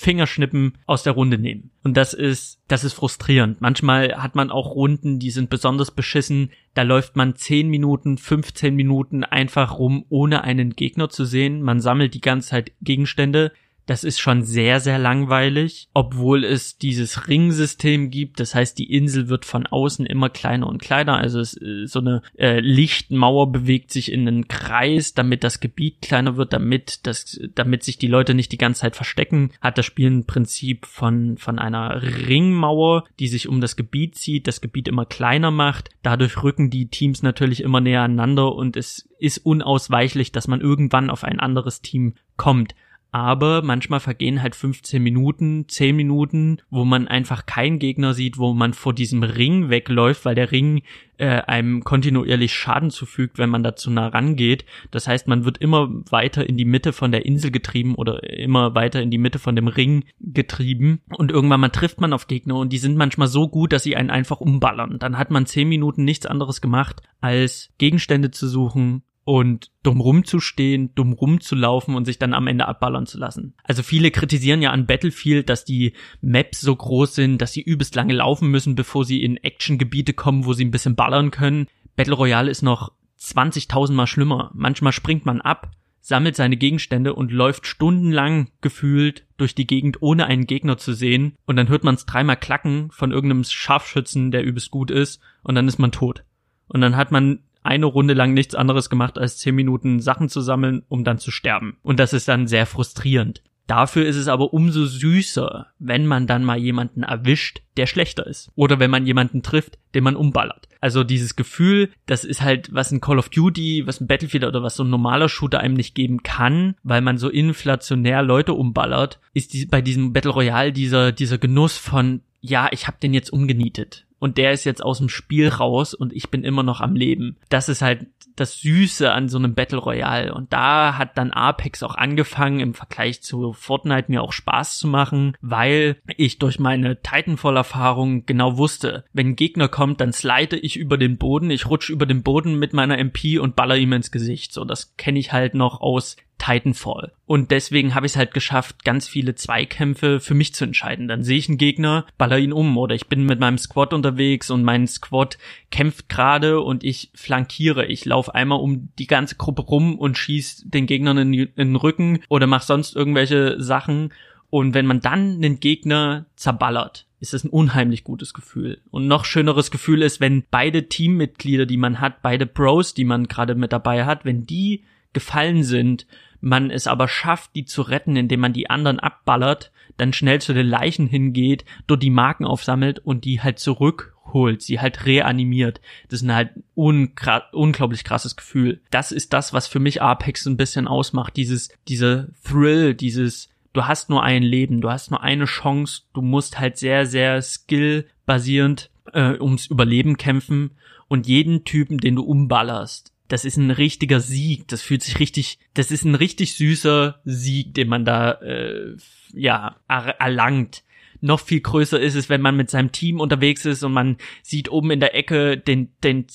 A: Fingerschnippen aus der Runde nehmen. Und das ist, das ist frustrierend. Manchmal hat man auch Runden, die sind besonders beschissen. Da läuft man 10 Minuten, 15 Minuten einfach rum, ohne einen Gegner zu sehen. Man sammelt die ganze Zeit Gegenstände. Das ist schon sehr, sehr langweilig, obwohl es dieses Ringsystem gibt. Das heißt, die Insel wird von außen immer kleiner und kleiner. Also es, äh, so eine äh, Lichtmauer bewegt sich in einen Kreis, damit das Gebiet kleiner wird, damit das, damit sich die Leute nicht die ganze Zeit verstecken. Hat das Spiel ein Prinzip von von einer Ringmauer, die sich um das Gebiet zieht, das Gebiet immer kleiner macht. Dadurch rücken die Teams natürlich immer näher aneinander und es ist unausweichlich, dass man irgendwann auf ein anderes Team kommt aber manchmal vergehen halt 15 Minuten, 10 Minuten, wo man einfach keinen Gegner sieht, wo man vor diesem Ring wegläuft, weil der Ring äh, einem kontinuierlich Schaden zufügt, wenn man da zu nah rangeht. Das heißt, man wird immer weiter in die Mitte von der Insel getrieben oder immer weiter in die Mitte von dem Ring getrieben und irgendwann mal trifft man auf Gegner und die sind manchmal so gut, dass sie einen einfach umballern. Dann hat man 10 Minuten nichts anderes gemacht, als Gegenstände zu suchen, und dumm rumzustehen, dumm rumzulaufen und sich dann am Ende abballern zu lassen. Also viele kritisieren ja an Battlefield, dass die Maps so groß sind, dass sie übelst lange laufen müssen, bevor sie in Actiongebiete kommen, wo sie ein bisschen ballern können. Battle Royale ist noch 20.000 mal schlimmer. Manchmal springt man ab, sammelt seine Gegenstände und läuft stundenlang gefühlt durch die Gegend, ohne einen Gegner zu sehen. Und dann hört man es dreimal klacken von irgendeinem Scharfschützen, der übelst gut ist, und dann ist man tot. Und dann hat man eine Runde lang nichts anderes gemacht, als zehn Minuten Sachen zu sammeln, um dann zu sterben. Und das ist dann sehr frustrierend. Dafür ist es aber umso süßer, wenn man dann mal jemanden erwischt, der schlechter ist. Oder wenn man jemanden trifft, den man umballert. Also dieses Gefühl, das ist halt, was ein Call of Duty, was ein Battlefield oder was so ein normaler Shooter einem nicht geben kann, weil man so inflationär Leute umballert, ist bei diesem Battle Royale dieser, dieser Genuss von, ja, ich hab den jetzt umgenietet und der ist jetzt aus dem Spiel raus und ich bin immer noch am Leben. Das ist halt das Süße an so einem Battle Royale. Und da hat dann Apex auch angefangen, im Vergleich zu Fortnite mir auch Spaß zu machen, weil ich durch meine Titanfall-Erfahrung genau wusste, wenn ein Gegner kommt, dann slide ich über den Boden, ich rutsche über den Boden mit meiner MP und baller ihm ins Gesicht. So, das kenne ich halt noch aus Titanfall. Und deswegen habe ich es halt geschafft, ganz viele Zweikämpfe für mich zu entscheiden. Dann sehe ich einen Gegner, baller ihn um oder ich bin mit meinem Squad unterwegs und mein Squad kämpft gerade und ich flankiere. Ich laufe einmal um die ganze Gruppe rum und schieß den Gegnern in, in den Rücken oder mach sonst irgendwelche Sachen. Und wenn man dann einen Gegner zerballert, ist es ein unheimlich gutes Gefühl. Und noch schöneres Gefühl ist, wenn beide Teammitglieder, die man hat, beide Bros, die man gerade mit dabei hat, wenn die gefallen sind, man es aber schafft, die zu retten, indem man die anderen abballert, dann schnell zu den Leichen hingeht, dort die Marken aufsammelt und die halt zurück holt, sie halt reanimiert. Das ist ein halt unglaublich krasses Gefühl. Das ist das, was für mich Apex ein bisschen ausmacht. Dieses, dieser Thrill, dieses, du hast nur ein Leben, du hast nur eine Chance, du musst halt sehr, sehr skillbasierend äh, ums Überleben kämpfen und jeden Typen, den du umballerst, das ist ein richtiger Sieg. Das fühlt sich richtig, das ist ein richtig süßer Sieg, den man da äh, ja erlangt noch viel größer ist es, wenn man mit seinem Team unterwegs ist und man sieht oben in der Ecke den, den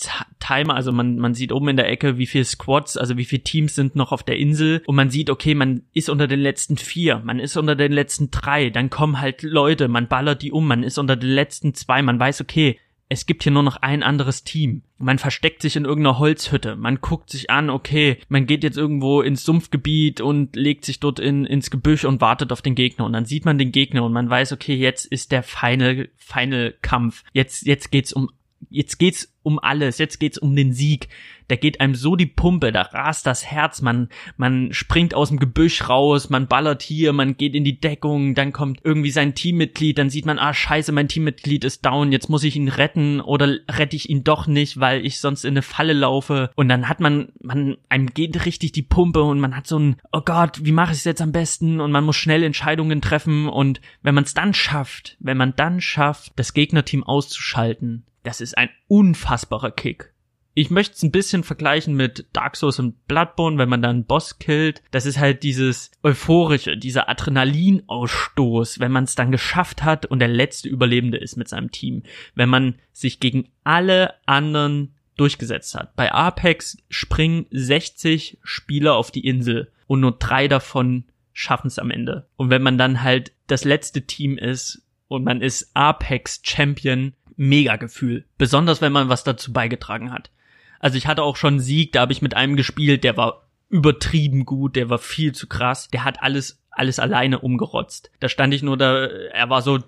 A: Timer, also man, man sieht oben in der Ecke, wie viel Squads, also wie viele Teams sind noch auf der Insel und man sieht, okay, man ist unter den letzten vier, man ist unter den letzten drei, dann kommen halt Leute, man ballert die um, man ist unter den letzten zwei, man weiß, okay, es gibt hier nur noch ein anderes Team. Man versteckt sich in irgendeiner Holzhütte. Man guckt sich an, okay, man geht jetzt irgendwo ins Sumpfgebiet und legt sich dort in, ins Gebüsch und wartet auf den Gegner. Und dann sieht man den Gegner und man weiß, okay, jetzt ist der Final, Final Kampf. Jetzt, jetzt geht's um jetzt geht's um alles, jetzt geht's um den Sieg. Da geht einem so die Pumpe, da rast das Herz, man, man springt aus dem Gebüsch raus, man ballert hier, man geht in die Deckung, dann kommt irgendwie sein Teammitglied, dann sieht man, ah scheiße, mein Teammitglied ist down, jetzt muss ich ihn retten oder rette ich ihn doch nicht, weil ich sonst in eine Falle laufe. Und dann hat man, man, einem geht richtig die Pumpe und man hat so ein, oh Gott, wie mache ich es jetzt am besten? Und man muss schnell Entscheidungen treffen und wenn man es dann schafft, wenn man dann schafft, das Gegnerteam auszuschalten, das ist ein unfassbarer Kick. Ich möchte es ein bisschen vergleichen mit Dark Souls und Bloodborne, wenn man dann einen Boss killt. Das ist halt dieses euphorische, dieser Adrenalinausstoß, wenn man es dann geschafft hat und der letzte Überlebende ist mit seinem Team. Wenn man sich gegen alle anderen durchgesetzt hat. Bei Apex springen 60 Spieler auf die Insel und nur drei davon schaffen es am Ende. Und wenn man dann halt das letzte Team ist und man ist Apex Champion, mega Gefühl. Besonders wenn man was dazu beigetragen hat. Also ich hatte auch schon einen Sieg, da habe ich mit einem gespielt, der war übertrieben gut, der war viel zu krass, der hat alles alles alleine umgerotzt. Da stand ich nur da, er war so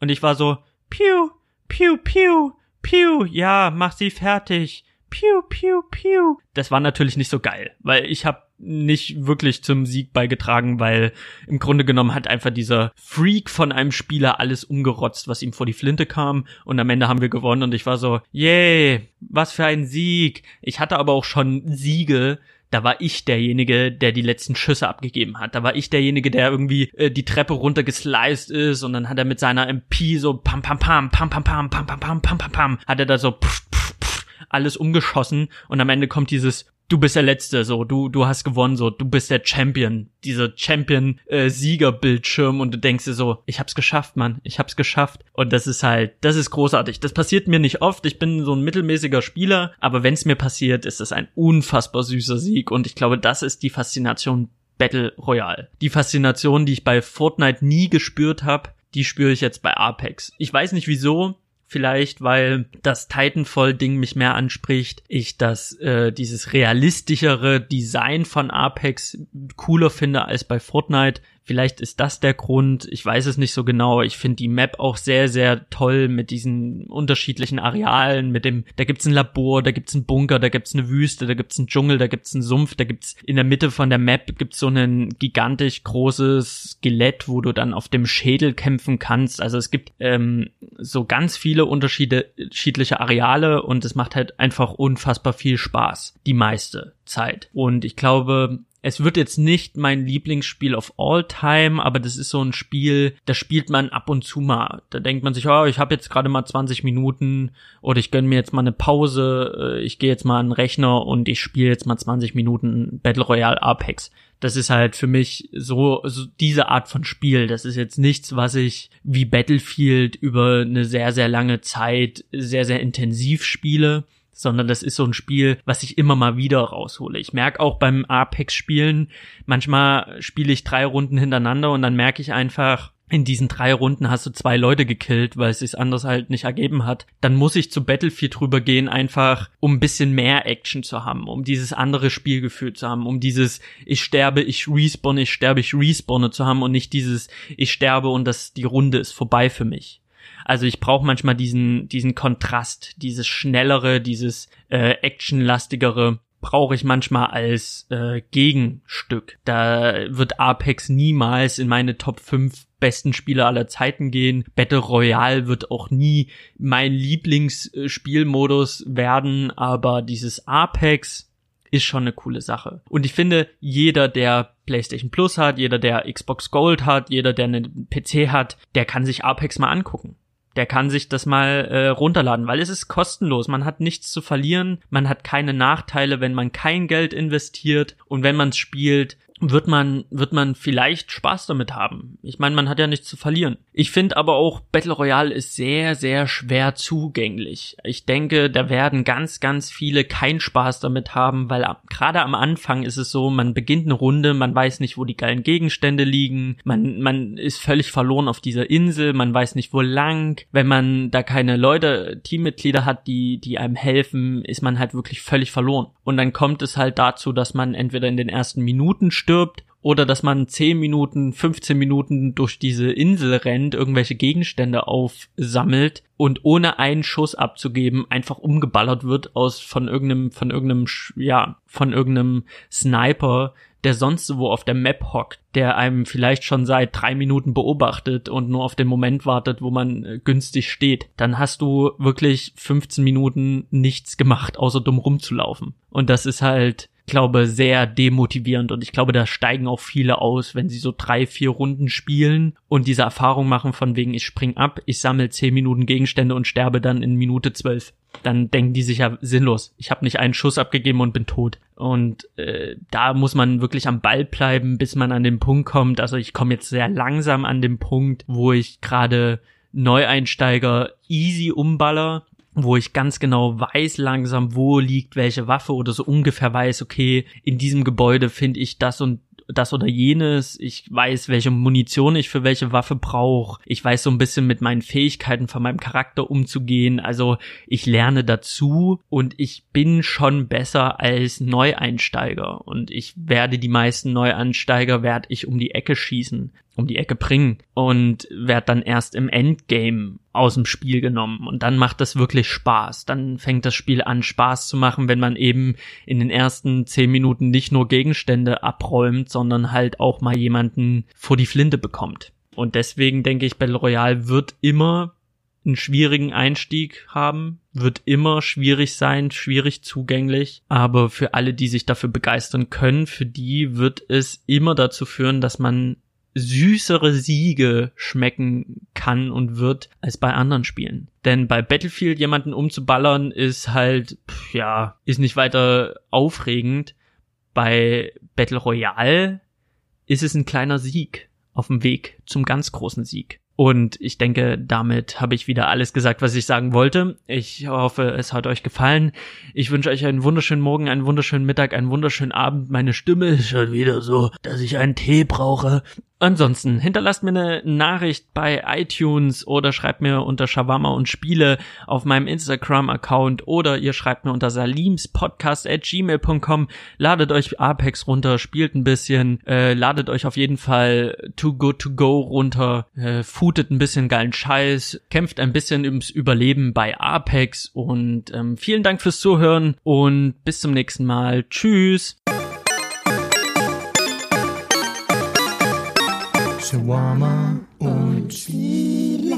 A: und ich war so piu piu piu piu ja, mach sie fertig. Piu piu piu. Das war natürlich nicht so geil, weil ich habe nicht wirklich zum Sieg beigetragen, weil im Grunde genommen hat einfach dieser Freak von einem Spieler alles umgerotzt, was ihm vor die Flinte kam und am Ende haben wir gewonnen und ich war so, yay, was für ein Sieg. Ich hatte aber auch schon Siege, da war ich derjenige, der die letzten Schüsse abgegeben hat. Da war ich derjenige, der irgendwie äh, die Treppe runtergesliced ist und dann hat er mit seiner MP so pam pam pam pam pam pam pam pam pam pam pam hat er da so pff, pff, alles umgeschossen und am Ende kommt dieses du bist der Letzte, so, du, du hast gewonnen, so, du bist der Champion, dieser Champion-Sieger-Bildschirm äh, und du denkst dir so, ich hab's geschafft, Mann, ich hab's geschafft. Und das ist halt, das ist großartig. Das passiert mir nicht oft, ich bin so ein mittelmäßiger Spieler, aber wenn's mir passiert, ist das ein unfassbar süßer Sieg und ich glaube, das ist die Faszination Battle Royale. Die Faszination, die ich bei Fortnite nie gespürt habe, die spüre ich jetzt bei Apex. Ich weiß nicht wieso, vielleicht, weil das Titanfall-Ding mich mehr anspricht, ich das äh, dieses realistischere Design von Apex cooler finde als bei Fortnite. Vielleicht ist das der Grund. Ich weiß es nicht so genau. Ich finde die Map auch sehr, sehr toll mit diesen unterschiedlichen Arealen. Mit dem, da gibt's ein Labor, da gibt's einen Bunker, da gibt's eine Wüste, da gibt's einen Dschungel, da gibt's einen Sumpf, da gibt's in der Mitte von der Map gibt's so ein gigantisch großes Skelett, wo du dann auf dem Schädel kämpfen kannst. Also es gibt ähm, so ganz viele unterschiedliche Areale und es macht halt einfach unfassbar viel Spaß. Die meiste Zeit. Und ich glaube, es wird jetzt nicht mein Lieblingsspiel of all time, aber das ist so ein Spiel, das spielt man ab und zu mal. Da denkt man sich, oh, ich habe jetzt gerade mal 20 Minuten oder ich gönn mir jetzt mal eine Pause, äh, ich gehe jetzt mal an den Rechner und ich spiele jetzt mal 20 Minuten Battle Royale Apex. Das ist halt für mich so, so diese Art von Spiel. Das ist jetzt nichts, was ich wie Battlefield über eine sehr, sehr lange Zeit sehr, sehr intensiv spiele sondern das ist so ein Spiel, was ich immer mal wieder raushole. Ich merke auch beim Apex-Spielen, manchmal spiele ich drei Runden hintereinander und dann merke ich einfach, in diesen drei Runden hast du zwei Leute gekillt, weil es sich anders halt nicht ergeben hat, dann muss ich zu Battlefield drüber gehen, einfach um ein bisschen mehr Action zu haben, um dieses andere Spielgefühl zu haben, um dieses ich sterbe, ich respawn, ich sterbe, ich respawne zu haben und nicht dieses ich sterbe und das die Runde ist vorbei für mich. Also ich brauche manchmal diesen, diesen Kontrast, dieses schnellere, dieses äh, actionlastigere. brauche ich manchmal als äh, Gegenstück. Da wird Apex niemals in meine Top 5 besten Spieler aller Zeiten gehen. Battle Royale wird auch nie mein Lieblingsspielmodus werden, aber dieses Apex ist schon eine coole Sache. Und ich finde, jeder, der PlayStation Plus hat, jeder, der Xbox Gold hat, jeder, der einen PC hat, der kann sich Apex mal angucken. Der kann sich das mal äh, runterladen, weil es ist kostenlos. Man hat nichts zu verlieren, man hat keine Nachteile, wenn man kein Geld investiert und wenn man es spielt, wird man, wird man vielleicht Spaß damit haben. Ich meine, man hat ja nichts zu verlieren. Ich finde aber auch, Battle Royale ist sehr, sehr schwer zugänglich. Ich denke, da werden ganz, ganz viele keinen Spaß damit haben, weil gerade am Anfang ist es so, man beginnt eine Runde, man weiß nicht, wo die geilen Gegenstände liegen, man, man ist völlig verloren auf dieser Insel, man weiß nicht, wo lang. Wenn man da keine Leute, Teammitglieder hat, die, die einem helfen, ist man halt wirklich völlig verloren. Und dann kommt es halt dazu, dass man entweder in den ersten Minuten stirbt oder dass man 10 Minuten, 15 Minuten durch diese Insel rennt, irgendwelche Gegenstände aufsammelt und ohne einen Schuss abzugeben einfach umgeballert wird aus von irgendeinem von irgendeinem ja, von irgendeinem Sniper, der sonst wo auf der Map hockt, der einem vielleicht schon seit drei Minuten beobachtet und nur auf den Moment wartet, wo man äh, günstig steht, dann hast du wirklich 15 Minuten nichts gemacht, außer dumm rumzulaufen. Und das ist halt glaube, sehr demotivierend und ich glaube, da steigen auch viele aus, wenn sie so drei, vier Runden spielen und diese Erfahrung machen von wegen, ich spring ab, ich sammle zehn Minuten Gegenstände und sterbe dann in Minute zwölf. Dann denken die sich ja sinnlos. Ich habe nicht einen Schuss abgegeben und bin tot. Und äh, da muss man wirklich am Ball bleiben, bis man an den Punkt kommt. Also ich komme jetzt sehr langsam an den Punkt, wo ich gerade Neueinsteiger easy umballer wo ich ganz genau weiß langsam, wo liegt welche Waffe oder so ungefähr weiß, okay, in diesem Gebäude finde ich das und das oder jenes. Ich weiß, welche Munition ich für welche Waffe brauche. Ich weiß so ein bisschen mit meinen Fähigkeiten von meinem Charakter umzugehen. Also ich lerne dazu und ich bin schon besser als Neueinsteiger. Und ich werde die meisten Neueinsteiger werde ich um die Ecke schießen um die Ecke bringen und werd dann erst im Endgame aus dem Spiel genommen und dann macht das wirklich Spaß. Dann fängt das Spiel an Spaß zu machen, wenn man eben in den ersten zehn Minuten nicht nur Gegenstände abräumt, sondern halt auch mal jemanden vor die Flinte bekommt. Und deswegen denke ich, Battle Royale wird immer einen schwierigen Einstieg haben, wird immer schwierig sein, schwierig zugänglich, aber für alle, die sich dafür begeistern können, für die wird es immer dazu führen, dass man süßere Siege schmecken kann und wird als bei anderen Spielen. Denn bei Battlefield jemanden umzuballern ist halt, ja, ist nicht weiter aufregend. Bei Battle Royale ist es ein kleiner Sieg auf dem Weg zum ganz großen Sieg. Und ich denke, damit habe ich wieder alles gesagt, was ich sagen wollte. Ich hoffe, es hat euch gefallen. Ich wünsche euch einen wunderschönen Morgen, einen wunderschönen Mittag, einen wunderschönen Abend. Meine Stimme ist schon wieder so, dass ich einen Tee brauche. Ansonsten hinterlasst mir eine Nachricht bei iTunes oder schreibt mir unter Shawarma und Spiele auf meinem Instagram-Account oder ihr schreibt mir unter salimspodcast at gmail.com. Ladet euch Apex runter, spielt ein bisschen, äh, ladet euch auf jeden Fall Too Good To Go runter, äh, footet ein bisschen geilen Scheiß, kämpft ein bisschen ums Überleben bei Apex und ähm, vielen Dank fürs Zuhören und bis zum nächsten Mal. Tschüss!
B: Shawarma und Chili.